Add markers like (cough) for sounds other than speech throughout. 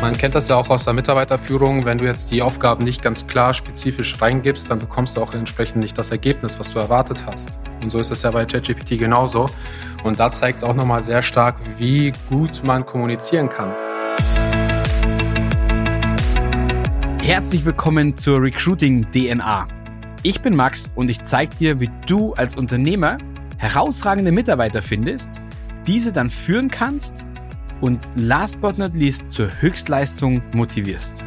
Man kennt das ja auch aus der Mitarbeiterführung. Wenn du jetzt die Aufgaben nicht ganz klar spezifisch reingibst, dann bekommst du auch entsprechend nicht das Ergebnis, was du erwartet hast. Und so ist es ja bei ChatGPT genauso. Und da zeigt es auch nochmal sehr stark, wie gut man kommunizieren kann. Herzlich willkommen zur Recruiting DNA. Ich bin Max und ich zeige dir, wie du als Unternehmer herausragende Mitarbeiter findest, diese dann führen kannst und last but not least zur Höchstleistung motivierst.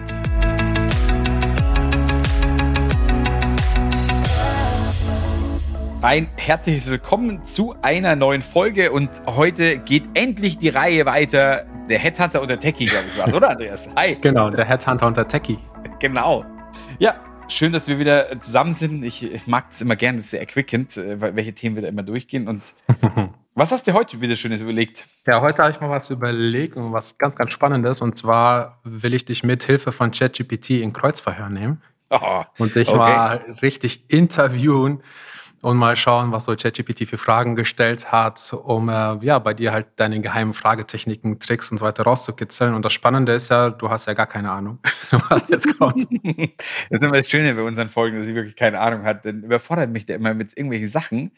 Ein herzliches Willkommen zu einer neuen Folge und heute geht endlich die Reihe weiter. Der Headhunter und der Techie, glaube ich, war, oder Andreas? Hi. Genau, der Headhunter und der Techie. (laughs) Genau. Ja, schön, dass wir wieder zusammen sind. Ich mag es immer gerne, das ist sehr erquickend, äh, welche Themen wir da immer durchgehen. Und (laughs) Was hast du heute wieder Schönes überlegt? Ja, heute habe ich mal was überlegt und was ganz, ganz Spannendes. Und zwar will ich dich mit Hilfe von ChatGPT in Kreuzverhör nehmen. Oh, und dich okay. mal richtig interviewen und mal schauen, was so ChatGPT für Fragen gestellt hat, um äh, ja bei dir halt deine geheimen Fragetechniken, Tricks und so weiter rauszukitzeln. Und das Spannende ist ja, du hast ja gar keine Ahnung, (laughs) was jetzt kommt. (laughs) das ist immer das Schöne bei unseren Folgen, dass ich wirklich keine Ahnung hat. Dann überfordert mich der immer mit irgendwelchen Sachen,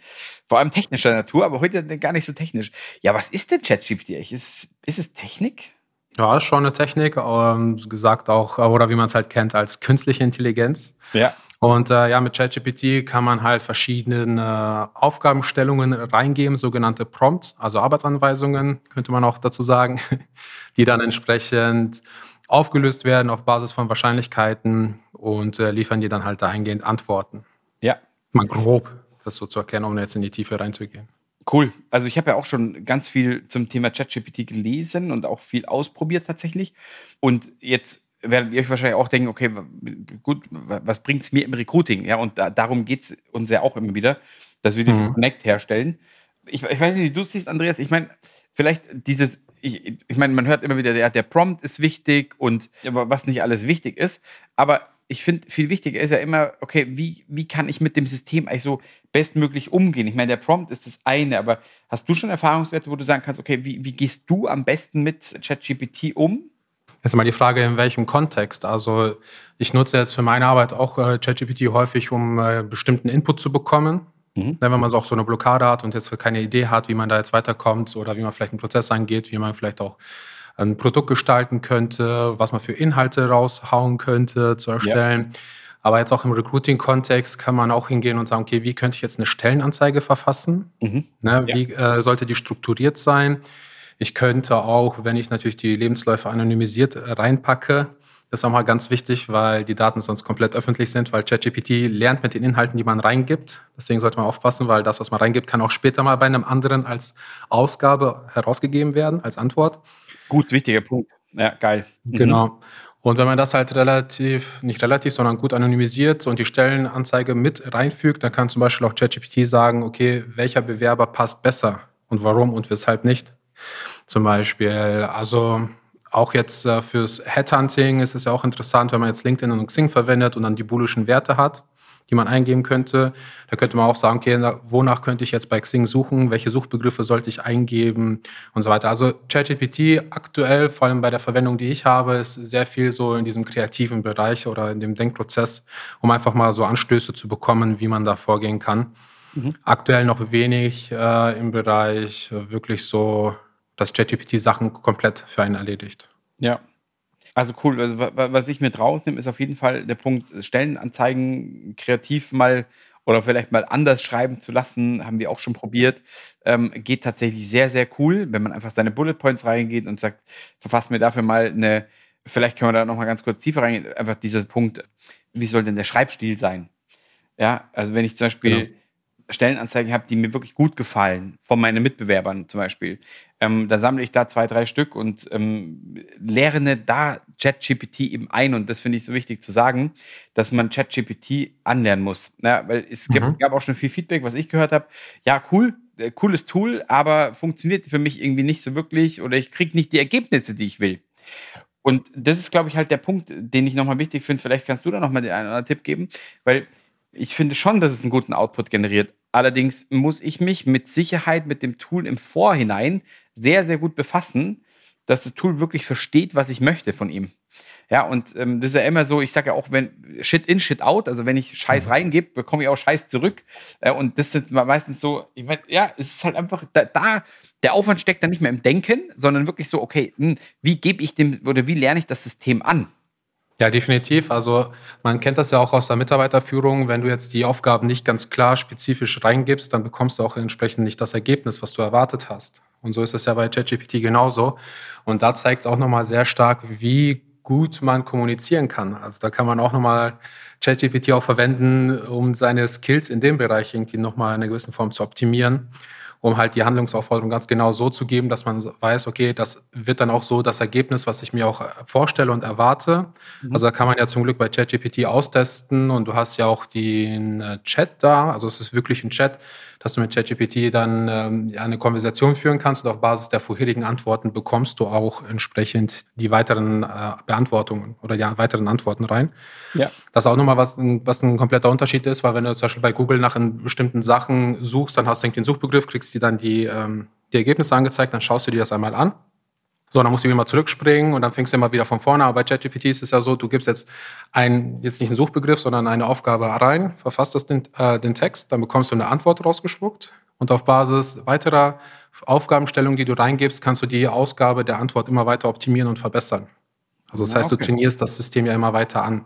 vor allem technischer Natur, aber heute gar nicht so technisch. Ja, was ist denn ChatGPT? Ist, ist es Technik? Ja, ist schon eine Technik, ähm, gesagt auch, oder wie man es halt kennt, als künstliche Intelligenz. Ja. Und äh, ja, mit ChatGPT kann man halt verschiedene äh, Aufgabenstellungen reingeben, sogenannte Prompts, also Arbeitsanweisungen, könnte man auch dazu sagen, (laughs) die dann entsprechend aufgelöst werden auf Basis von Wahrscheinlichkeiten und äh, liefern dir dann halt dahingehend Antworten. Ja. Mal grob das so zu erklären, ohne jetzt in die Tiefe reinzugehen. Cool. Also ich habe ja auch schon ganz viel zum Thema ChatGPT gelesen und auch viel ausprobiert tatsächlich. Und jetzt werdet ihr euch wahrscheinlich auch denken, okay, gut, was bringt es mir im Recruiting? Ja, und da, darum geht es uns ja auch immer wieder, dass wir diesen mhm. Connect herstellen. Ich, ich, weiß nicht, wie du siehst, Andreas, ich meine, vielleicht dieses, ich, ich meine, man hört immer wieder, der, der Prompt ist wichtig und was nicht alles wichtig ist, aber ich finde, viel wichtiger ist ja immer, okay, wie, wie kann ich mit dem System eigentlich so bestmöglich umgehen? Ich meine, der Prompt ist das eine, aber hast du schon Erfahrungswerte, wo du sagen kannst, okay, wie, wie gehst du am besten mit ChatGPT um? Jetzt mal die Frage, in welchem Kontext. Also ich nutze jetzt für meine Arbeit auch äh, ChatGPT häufig, um äh, bestimmten Input zu bekommen. Mhm. Wenn man auch so eine Blockade hat und jetzt keine Idee hat, wie man da jetzt weiterkommt oder wie man vielleicht einen Prozess angeht, wie man vielleicht auch ein Produkt gestalten könnte, was man für Inhalte raushauen könnte, zu erstellen. Ja. Aber jetzt auch im Recruiting-Kontext kann man auch hingehen und sagen, okay, wie könnte ich jetzt eine Stellenanzeige verfassen? Mhm. Ne, ja. Wie äh, sollte die strukturiert sein? Ich könnte auch, wenn ich natürlich die Lebensläufe anonymisiert reinpacke, das ist auch mal ganz wichtig, weil die Daten sonst komplett öffentlich sind, weil ChatGPT lernt mit den Inhalten, die man reingibt. Deswegen sollte man aufpassen, weil das, was man reingibt, kann auch später mal bei einem anderen als Ausgabe herausgegeben werden, als Antwort. Gut, wichtiger Punkt. Ja, geil. Mhm. Genau. Und wenn man das halt relativ, nicht relativ, sondern gut anonymisiert und die Stellenanzeige mit reinfügt, dann kann zum Beispiel auch ChatGPT sagen, okay, welcher Bewerber passt besser und warum und weshalb nicht. Zum Beispiel, also auch jetzt äh, fürs Headhunting ist es ja auch interessant, wenn man jetzt LinkedIn und Xing verwendet und dann die boolischen Werte hat, die man eingeben könnte. Da könnte man auch sagen, okay, wonach könnte ich jetzt bei Xing suchen? Welche Suchbegriffe sollte ich eingeben und so weiter. Also ChatGPT aktuell, vor allem bei der Verwendung, die ich habe, ist sehr viel so in diesem kreativen Bereich oder in dem Denkprozess, um einfach mal so Anstöße zu bekommen, wie man da vorgehen kann. Mhm. Aktuell noch wenig äh, im Bereich äh, wirklich so dass ChatGPT Sachen komplett für einen erledigt. Ja. Also cool. Also, was ich mit rausnehme, ist auf jeden Fall der Punkt, Stellenanzeigen kreativ mal oder vielleicht mal anders schreiben zu lassen, haben wir auch schon probiert. Ähm, geht tatsächlich sehr, sehr cool, wenn man einfach seine Bullet Points reingeht und sagt, verfasst mir dafür mal eine, vielleicht können wir da nochmal ganz kurz tiefer reingehen, einfach dieser Punkt, wie soll denn der Schreibstil sein? Ja, also wenn ich zum Beispiel genau Stellenanzeigen habe, die mir wirklich gut gefallen, von meinen Mitbewerbern zum Beispiel, ähm, dann sammle ich da zwei, drei Stück und ähm, lerne da ChatGPT eben ein. Und das finde ich so wichtig zu sagen, dass man ChatGPT anlernen muss. Ja, weil es mhm. gab auch schon viel Feedback, was ich gehört habe. Ja, cool, äh, cooles Tool, aber funktioniert für mich irgendwie nicht so wirklich oder ich kriege nicht die Ergebnisse, die ich will. Und das ist, glaube ich, halt der Punkt, den ich nochmal wichtig finde. Vielleicht kannst du da nochmal den einen oder anderen Tipp geben, weil ich finde schon, dass es einen guten Output generiert. Allerdings muss ich mich mit Sicherheit mit dem Tool im Vorhinein sehr, sehr gut befassen, dass das Tool wirklich versteht, was ich möchte von ihm. Ja, und ähm, das ist ja immer so, ich sage ja auch, wenn Shit in, Shit out, also wenn ich Scheiß mhm. reingebe, bekomme ich auch Scheiß zurück. Äh, und das sind meistens so, ich meine, ja, es ist halt einfach, da, da, der Aufwand steckt dann nicht mehr im Denken, sondern wirklich so, okay, hm, wie gebe ich dem oder wie lerne ich das System an? Ja, definitiv. Also man kennt das ja auch aus der Mitarbeiterführung. Wenn du jetzt die Aufgaben nicht ganz klar spezifisch reingibst, dann bekommst du auch entsprechend nicht das Ergebnis, was du erwartet hast. Und so ist es ja bei ChatGPT genauso. Und da zeigt es auch nochmal sehr stark, wie gut man kommunizieren kann. Also da kann man auch nochmal ChatGPT auch verwenden, um seine Skills in dem Bereich irgendwie nochmal in einer gewissen Form zu optimieren um halt die Handlungsaufforderung ganz genau so zu geben, dass man weiß, okay, das wird dann auch so das Ergebnis, was ich mir auch vorstelle und erwarte. Mhm. Also da kann man ja zum Glück bei ChatGPT austesten und du hast ja auch den äh, Chat da, also es ist wirklich ein Chat, dass du mit ChatGPT dann ähm, eine Konversation führen kannst und auf Basis der vorherigen Antworten bekommst du auch entsprechend die weiteren äh, Beantwortungen oder die weiteren Antworten rein. Ja. Das ist auch nochmal was, was ein kompletter Unterschied ist, weil wenn du zum Beispiel bei Google nach bestimmten Sachen suchst, dann hast du den Suchbegriff, kriegst dir dann die, ähm, die Ergebnisse angezeigt, dann schaust du dir das einmal an so, dann musst du immer zurückspringen und dann fängst du immer wieder von vorne. Aber bei ChatGPT ist es ja so, du gibst jetzt ein, jetzt nicht einen Suchbegriff, sondern eine Aufgabe rein, verfasst das den, äh, den Text, dann bekommst du eine Antwort rausgespuckt und auf Basis weiterer Aufgabenstellungen, die du reingibst, kannst du die Ausgabe der Antwort immer weiter optimieren und verbessern. Also das heißt, okay. du trainierst das System ja immer weiter an,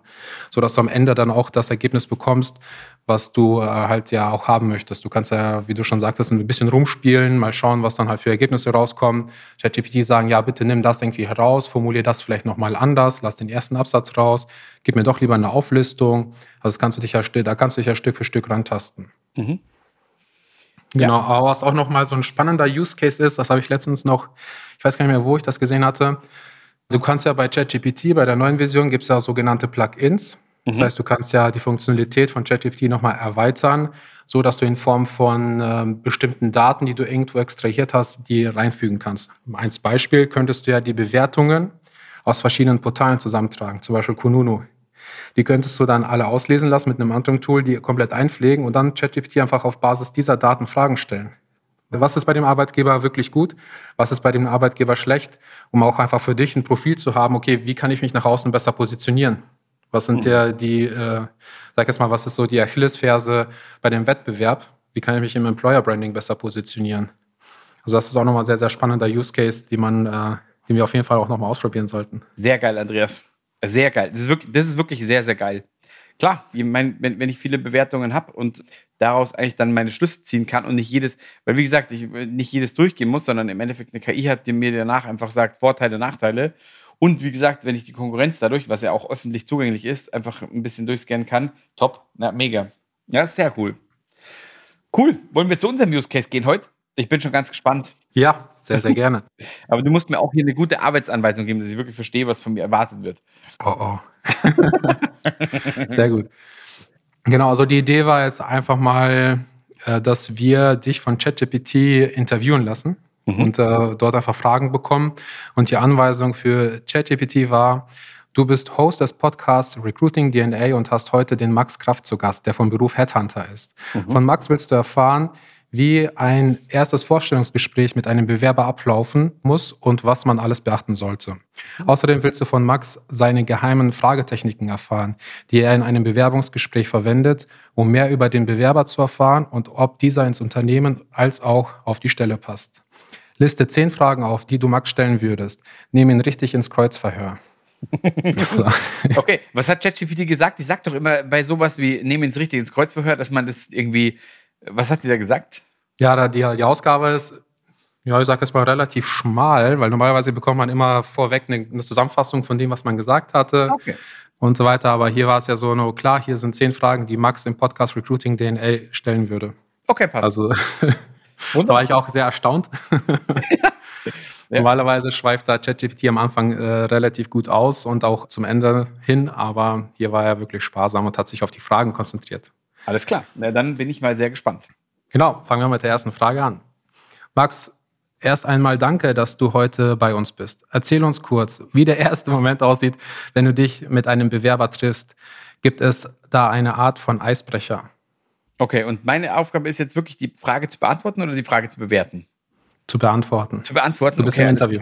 sodass du am Ende dann auch das Ergebnis bekommst, was du äh, halt ja auch haben möchtest. Du kannst ja, wie du schon sagtest, ein bisschen rumspielen, mal schauen, was dann halt für Ergebnisse rauskommen. ChatGPT sagen, ja, bitte nimm das irgendwie heraus, formulier das vielleicht nochmal anders, lass den ersten Absatz raus, gib mir doch lieber eine Auflistung. Also das kannst du dich ja, da kannst du dich ja Stück für Stück rantasten. Mhm. Genau, ja. aber was auch nochmal so ein spannender Use Case ist, das habe ich letztens noch, ich weiß gar nicht mehr, wo ich das gesehen hatte, Du kannst ja bei ChatGPT, bei der neuen Version gibt es ja sogenannte Plugins. Das mhm. heißt, du kannst ja die Funktionalität von ChatGPT nochmal erweitern, so dass du in Form von ähm, bestimmten Daten, die du irgendwo extrahiert hast, die reinfügen kannst. Als Beispiel könntest du ja die Bewertungen aus verschiedenen Portalen zusammentragen, zum Beispiel Kununu. Die könntest du dann alle auslesen lassen mit einem anderen Tool, die komplett einpflegen und dann ChatGPT einfach auf Basis dieser Daten Fragen stellen. Was ist bei dem Arbeitgeber wirklich gut? Was ist bei dem Arbeitgeber schlecht? Um auch einfach für dich ein Profil zu haben, okay, wie kann ich mich nach außen besser positionieren? Was sind mhm. der, die, äh, sag jetzt mal, was ist so die Achillesferse bei dem Wettbewerb? Wie kann ich mich im Employer Branding besser positionieren? Also das ist auch nochmal ein sehr, sehr spannender Use Case, die man, äh, den wir auf jeden Fall auch nochmal ausprobieren sollten. Sehr geil, Andreas. Sehr geil. Das ist wirklich, das ist wirklich sehr, sehr geil. Klar, ich mein, wenn, wenn ich viele Bewertungen habe und daraus eigentlich dann meine Schlüsse ziehen kann und nicht jedes, weil wie gesagt, ich nicht jedes durchgehen muss, sondern im Endeffekt eine KI hat, die mir danach einfach sagt, Vorteile, Nachteile. Und wie gesagt, wenn ich die Konkurrenz dadurch, was ja auch öffentlich zugänglich ist, einfach ein bisschen durchscannen kann, top, na, mega. Ja, sehr cool. Cool. Wollen wir zu unserem Use Case gehen heute? Ich bin schon ganz gespannt. Ja, sehr, sehr gerne. (laughs) Aber du musst mir auch hier eine gute Arbeitsanweisung geben, dass ich wirklich verstehe, was von mir erwartet wird. Oh, oh. (laughs) sehr gut. Genau, also die Idee war jetzt einfach mal, äh, dass wir dich von ChatGPT interviewen lassen mhm. und äh, dort einfach Fragen bekommen. Und die Anweisung für ChatGPT war, du bist Host des Podcasts Recruiting DNA und hast heute den Max Kraft zu Gast, der vom Beruf Headhunter ist. Mhm. Von Max willst du erfahren, wie ein erstes Vorstellungsgespräch mit einem Bewerber ablaufen muss und was man alles beachten sollte. Außerdem willst du von Max seine geheimen Fragetechniken erfahren, die er in einem Bewerbungsgespräch verwendet, um mehr über den Bewerber zu erfahren und ob dieser ins Unternehmen als auch auf die Stelle passt. Liste zehn Fragen auf, die du Max stellen würdest. Nimm ihn richtig ins Kreuzverhör. (laughs) Okay, was hat ChatGPT gesagt? Die sagt doch immer bei sowas wie, nehmen ins richtig ins Kreuzverhör, dass man das irgendwie was hat die da gesagt? Ja, die, die Ausgabe ist, ja, ich sage jetzt mal relativ schmal, weil normalerweise bekommt man immer vorweg eine, eine Zusammenfassung von dem, was man gesagt hatte. Okay. Und so weiter. Aber hier war es ja so, no, klar, hier sind zehn Fragen, die Max im Podcast Recruiting DNA stellen würde. Okay, passt. Also (laughs) da war ich auch sehr erstaunt. (laughs) ja. Normalerweise schweift da ChatGPT am Anfang äh, relativ gut aus und auch zum Ende hin, aber hier war er wirklich sparsam und hat sich auf die Fragen konzentriert. Alles klar, Na, dann bin ich mal sehr gespannt. Genau, fangen wir mit der ersten Frage an. Max, erst einmal danke, dass du heute bei uns bist. Erzähl uns kurz, wie der erste Moment aussieht, wenn du dich mit einem Bewerber triffst. Gibt es da eine Art von Eisbrecher? Okay, und meine Aufgabe ist jetzt wirklich die Frage zu beantworten oder die Frage zu bewerten? Zu beantworten. Zu beantworten. Du bist okay, im Interview.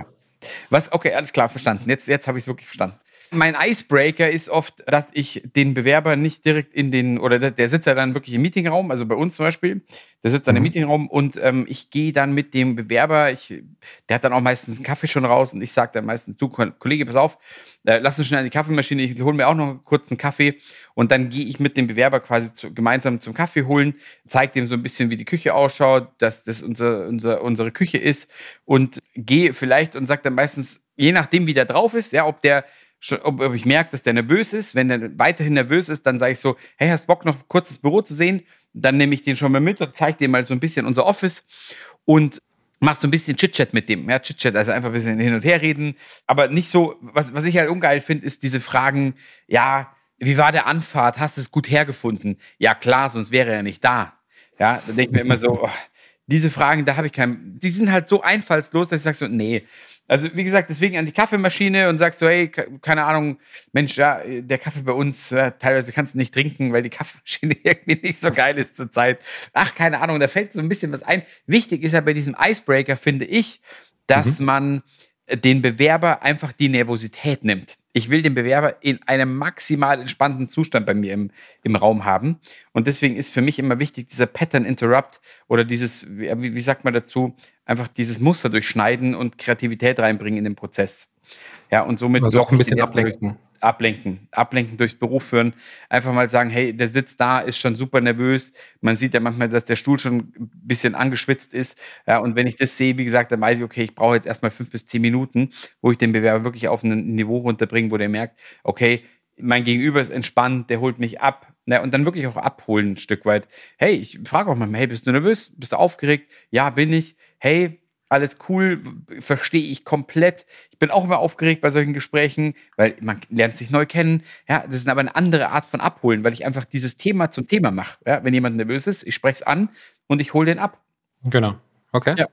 Was, okay, alles klar, verstanden. Jetzt, jetzt habe ich es wirklich verstanden. Mein Icebreaker ist oft, dass ich den Bewerber nicht direkt in den, oder der, der sitzt ja dann wirklich im Meetingraum, also bei uns zum Beispiel, der sitzt dann mhm. im Meetingraum und ähm, ich gehe dann mit dem Bewerber, ich, der hat dann auch meistens einen Kaffee schon raus und ich sage dann meistens, du Kollege, pass auf, äh, lass uns schnell an die Kaffeemaschine, ich hole mir auch noch kurz einen Kaffee und dann gehe ich mit dem Bewerber quasi zu, gemeinsam zum Kaffee holen, zeige dem so ein bisschen, wie die Küche ausschaut, dass das unser, unser, unsere Küche ist und gehe vielleicht und sage dann meistens, je nachdem, wie der drauf ist, ja, ob der schon, ob, ob ich merke, dass der nervös ist. Wenn der weiterhin nervös ist, dann sage ich so, hey, hast Bock noch kurz das Büro zu sehen? Dann nehme ich den schon mal mit und zeige dir mal so ein bisschen unser Office und mach so ein bisschen Chit-Chat mit dem. Ja, Chit-Chat, also einfach ein bisschen hin und her reden. Aber nicht so, was, was ich halt ungeil finde, ist diese Fragen, ja, wie war der Anfahrt? Hast du es gut hergefunden? Ja, klar, sonst wäre er nicht da. Ja, da denke ich mir immer so, (laughs) oh, diese Fragen, da habe ich keinen, die sind halt so einfallslos, dass ich sage so, nee, also, wie gesagt, deswegen an die Kaffeemaschine und sagst so, hey, keine Ahnung, Mensch, ja, der Kaffee bei uns, ja, teilweise kannst du nicht trinken, weil die Kaffeemaschine (laughs) irgendwie nicht so geil ist zurzeit. Ach, keine Ahnung, da fällt so ein bisschen was ein. Wichtig ist ja bei diesem Icebreaker, finde ich, dass mhm. man den Bewerber einfach die Nervosität nimmt. Ich will den Bewerber in einem maximal entspannten Zustand bei mir im, im Raum haben. Und deswegen ist für mich immer wichtig, dieser Pattern Interrupt oder dieses, wie, wie sagt man dazu, einfach dieses Muster durchschneiden und Kreativität reinbringen in den Prozess. Ja, und somit also auch ein bisschen ablenken ablenken, ablenken durchs Büro führen, einfach mal sagen, hey, der sitzt da, ist schon super nervös. Man sieht ja manchmal, dass der Stuhl schon ein bisschen angeschwitzt ist. Ja, und wenn ich das sehe, wie gesagt, dann weiß ich, okay, ich brauche jetzt erstmal fünf bis zehn Minuten, wo ich den Bewerber wirklich auf ein Niveau runterbringe, wo der merkt, okay, mein Gegenüber ist entspannt, der holt mich ab. Ja, und dann wirklich auch abholen ein Stück weit. Hey, ich frage auch manchmal, hey, bist du nervös? Bist du aufgeregt? Ja, bin ich. Hey, alles cool, verstehe ich komplett. Ich bin auch immer aufgeregt bei solchen Gesprächen, weil man lernt sich neu kennen. Ja, das ist aber eine andere Art von Abholen, weil ich einfach dieses Thema zum Thema mache. Ja, wenn jemand nervös ist, ich spreche es an und ich hole den ab. Genau. Okay. Ja,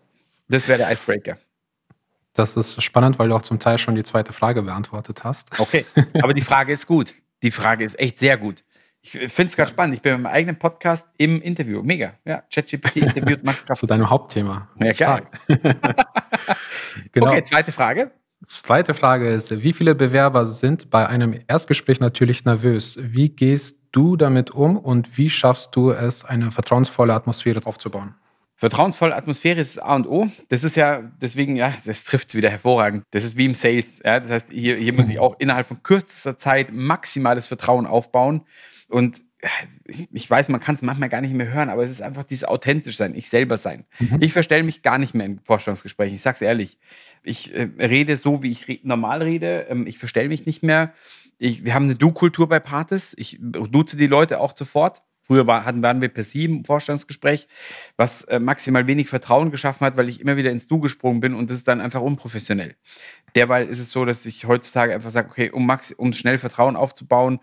das wäre der Icebreaker. Das ist spannend, weil du auch zum Teil schon die zweite Frage beantwortet hast. Okay, aber die Frage ist gut. Die Frage ist echt sehr gut. Ich finde es gerade spannend. Ich bin meinem eigenen Podcast im Interview. Mega. Ja, ChatGPT (laughs) interviewt Max Kraft. Zu deinem Hauptthema. Ja, geil. (laughs) genau. Okay, zweite Frage. Zweite Frage ist, wie viele Bewerber sind bei einem Erstgespräch natürlich nervös? Wie gehst du damit um und wie schaffst du es, eine vertrauensvolle Atmosphäre aufzubauen? Vertrauensvolle Atmosphäre ist A und O. Das ist ja, deswegen, ja, das trifft es wieder hervorragend. Das ist wie im Sales. Ja? Das heißt, hier, hier muss ich auch innerhalb von kürzester Zeit maximales Vertrauen aufbauen. Und ich weiß, man kann es manchmal gar nicht mehr hören, aber es ist einfach dieses authentisch sein, ich selber sein. Mhm. Ich verstelle mich gar nicht mehr in Vorstellungsgesprächen. Ich sage es ehrlich. Ich äh, rede so, wie ich re normal rede. Ähm, ich verstelle mich nicht mehr. Ich, wir haben eine Du-Kultur bei Partis. Ich duze die Leute auch sofort. Früher war, hatten, waren wir per Sie im Vorstellungsgespräch, was äh, maximal wenig Vertrauen geschaffen hat, weil ich immer wieder ins Du gesprungen bin und das ist dann einfach unprofessionell. Derweil ist es so, dass ich heutzutage einfach sage, okay, um, max um schnell Vertrauen aufzubauen,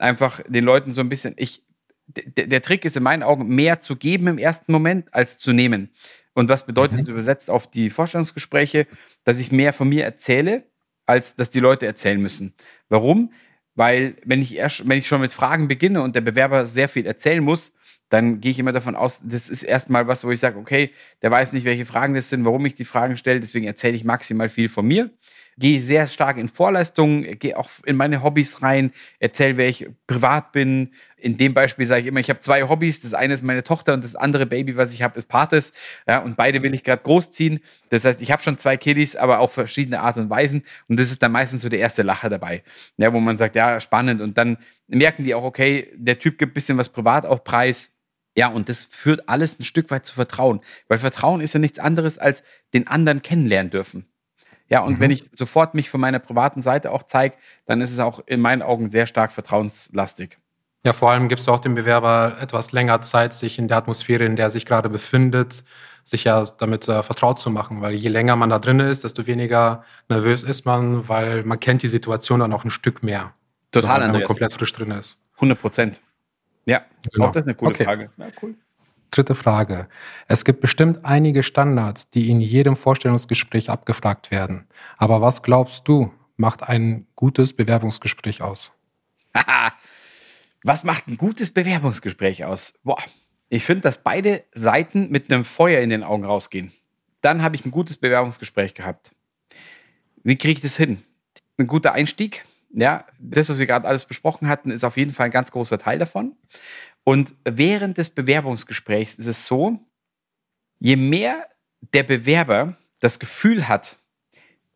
einfach den Leuten so ein bisschen, ich, der Trick ist in meinen Augen, mehr zu geben im ersten Moment als zu nehmen. Und was bedeutet mhm. das übersetzt auf die Vorstellungsgespräche? Dass ich mehr von mir erzähle, als dass die Leute erzählen müssen. Warum? Weil wenn ich erst, wenn ich schon mit Fragen beginne und der Bewerber sehr viel erzählen muss, dann gehe ich immer davon aus, das ist erstmal was, wo ich sage, okay, der weiß nicht, welche Fragen das sind, warum ich die Fragen stelle, deswegen erzähle ich maximal viel von mir gehe sehr stark in Vorleistungen, gehe auch in meine Hobbys rein, erzähle, wer ich privat bin. In dem Beispiel sage ich immer, ich habe zwei Hobbys. Das eine ist meine Tochter und das andere Baby, was ich habe, ist Pates. Ja, und beide will ich gerade großziehen. Das heißt, ich habe schon zwei Kiddies, aber auf verschiedene Art und Weisen. Und das ist dann meistens so der erste Lacher dabei, ja, wo man sagt, ja, spannend. Und dann merken die auch, okay, der Typ gibt ein bisschen was privat auch preis. Ja, und das führt alles ein Stück weit zu Vertrauen. Weil Vertrauen ist ja nichts anderes als den anderen kennenlernen dürfen. Ja, und mhm. wenn ich sofort mich von meiner privaten Seite auch zeige, dann ist es auch in meinen Augen sehr stark vertrauenslastig. Ja, vor allem gibst du auch dem Bewerber etwas länger Zeit, sich in der Atmosphäre, in der er sich gerade befindet, sich ja damit äh, vertraut zu machen. Weil je länger man da drin ist, desto weniger nervös ist man, weil man kennt die Situation dann auch ein Stück mehr. Total, so, wenn man komplett frisch drin ist. 100 Prozent. Ja, genau. auch das ist eine coole okay. Frage. Ja, cool. Dritte Frage. Es gibt bestimmt einige Standards, die in jedem Vorstellungsgespräch abgefragt werden. Aber was glaubst du, macht ein gutes Bewerbungsgespräch aus? (laughs) was macht ein gutes Bewerbungsgespräch aus? Boah, ich finde, dass beide Seiten mit einem Feuer in den Augen rausgehen. Dann habe ich ein gutes Bewerbungsgespräch gehabt. Wie kriege ich das hin? Ein guter Einstieg. Ja, das, was wir gerade alles besprochen hatten, ist auf jeden Fall ein ganz großer Teil davon. Und während des Bewerbungsgesprächs ist es so, je mehr der Bewerber das Gefühl hat,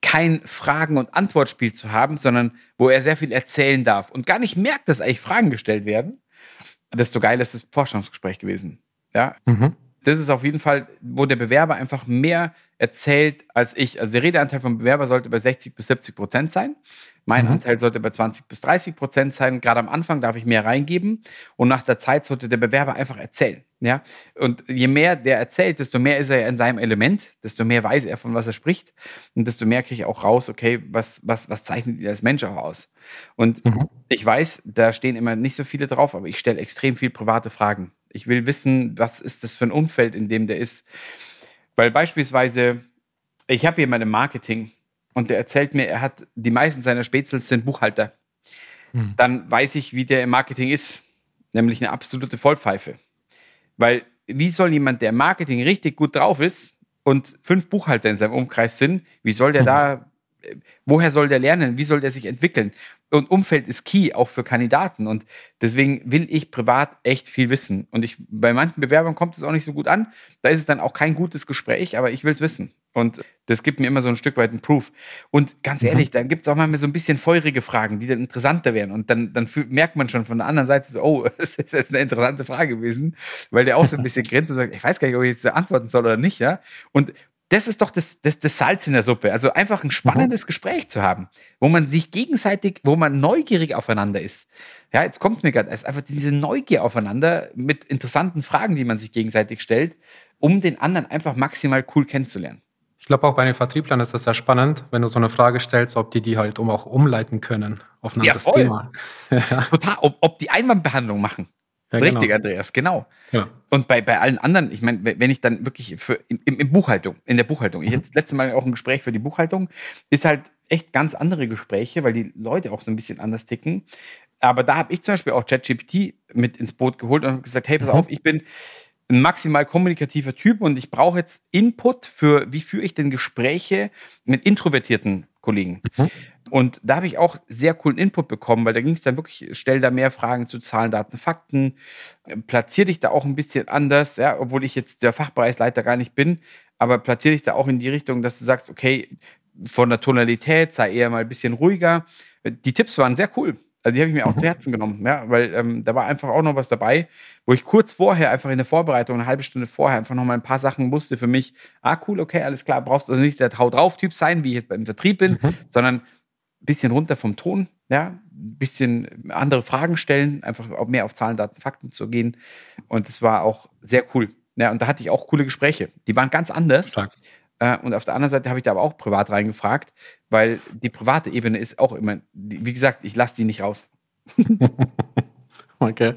kein Fragen- und Antwortspiel zu haben, sondern wo er sehr viel erzählen darf und gar nicht merkt, dass eigentlich Fragen gestellt werden, desto geiler ist das Forschungsgespräch gewesen. Ja. Mhm. Das ist auf jeden Fall, wo der Bewerber einfach mehr erzählt als ich. Also der Redeanteil vom Bewerber sollte bei 60 bis 70 Prozent sein. Mein mhm. Anteil sollte bei 20 bis 30 Prozent sein. Gerade am Anfang darf ich mehr reingeben und nach der Zeit sollte der Bewerber einfach erzählen. Ja, und je mehr der erzählt, desto mehr ist er in seinem Element, desto mehr weiß er, von was er spricht und desto mehr kriege ich auch raus, okay, was, was, was zeichnet ihr als Mensch auch aus? Und mhm. ich weiß, da stehen immer nicht so viele drauf, aber ich stelle extrem viel private Fragen. Ich will wissen, was ist das für ein Umfeld, in dem der ist. Weil beispielsweise, ich habe jemanden im Marketing, und der erzählt mir, er hat die meisten seiner Spätzels sind Buchhalter. Hm. Dann weiß ich, wie der im Marketing ist, nämlich eine absolute Vollpfeife. Weil wie soll jemand, der im Marketing richtig gut drauf ist und fünf Buchhalter in seinem Umkreis sind, wie soll der hm. da, woher soll der lernen? Wie soll der sich entwickeln? Und Umfeld ist key, auch für Kandidaten. Und deswegen will ich privat echt viel wissen. Und ich, bei manchen Bewerbern kommt es auch nicht so gut an. Da ist es dann auch kein gutes Gespräch, aber ich will es wissen. Und das gibt mir immer so ein Stück weit einen Proof. Und ganz mhm. ehrlich, dann gibt es auch manchmal so ein bisschen feurige Fragen, die dann interessanter werden. Und dann, dann merkt man schon von der anderen Seite so, oh, (laughs) das ist jetzt eine interessante Frage gewesen, weil der auch so ein bisschen grinst und sagt, ich weiß gar nicht, ob ich jetzt antworten soll oder nicht, ja. Und das ist doch das, das, das Salz in der Suppe. Also einfach ein spannendes mhm. Gespräch zu haben, wo man sich gegenseitig, wo man neugierig aufeinander ist. Ja, jetzt kommt mir gerade, es ist einfach diese Neugier aufeinander mit interessanten Fragen, die man sich gegenseitig stellt, um den anderen einfach maximal cool kennenzulernen. Ich glaube, auch bei den Vertrieblern ist das sehr spannend, wenn du so eine Frage stellst, ob die die halt um auch umleiten können auf ein anderes Thema. (laughs) Total, ob, ob die Einwandbehandlung machen. Ja, Richtig, genau. Andreas, genau. Ja. Und bei, bei allen anderen, ich meine, wenn ich dann wirklich für im, im Buchhaltung, in der Buchhaltung, ich mhm. jetzt letzte Mal auch ein Gespräch für die Buchhaltung, ist halt echt ganz andere Gespräche, weil die Leute auch so ein bisschen anders ticken. Aber da habe ich zum Beispiel auch ChatGPT mit ins Boot geholt und gesagt, hey, pass mhm. auf, ich bin, ein maximal kommunikativer Typ und ich brauche jetzt Input für, wie führe ich denn Gespräche mit introvertierten Kollegen. Mhm. Und da habe ich auch sehr coolen Input bekommen, weil da ging es dann wirklich, stell da mehr Fragen zu Zahlen, Daten, Fakten, platziere dich da auch ein bisschen anders, ja, obwohl ich jetzt der Fachbereichsleiter gar nicht bin, aber platziere dich da auch in die Richtung, dass du sagst, okay, von der Tonalität sei eher mal ein bisschen ruhiger. Die Tipps waren sehr cool. Also die habe ich mir auch mhm. zu Herzen genommen, ja, weil ähm, da war einfach auch noch was dabei, wo ich kurz vorher einfach in der Vorbereitung, eine halbe Stunde vorher, einfach noch mal ein paar Sachen musste für mich. Ah, cool, okay, alles klar, brauchst du also nicht der Hau drauf Typ sein, wie ich jetzt beim Vertrieb bin, mhm. sondern ein bisschen runter vom Ton, ja, ein bisschen andere Fragen stellen, einfach auch mehr auf Zahlen, Daten, Fakten zu gehen. Und das war auch sehr cool. Ja, und da hatte ich auch coole Gespräche. Die waren ganz anders. Stark. Äh, und auf der anderen Seite habe ich da aber auch privat reingefragt, weil die private Ebene ist auch immer, wie gesagt, ich lasse die nicht raus. (laughs) okay,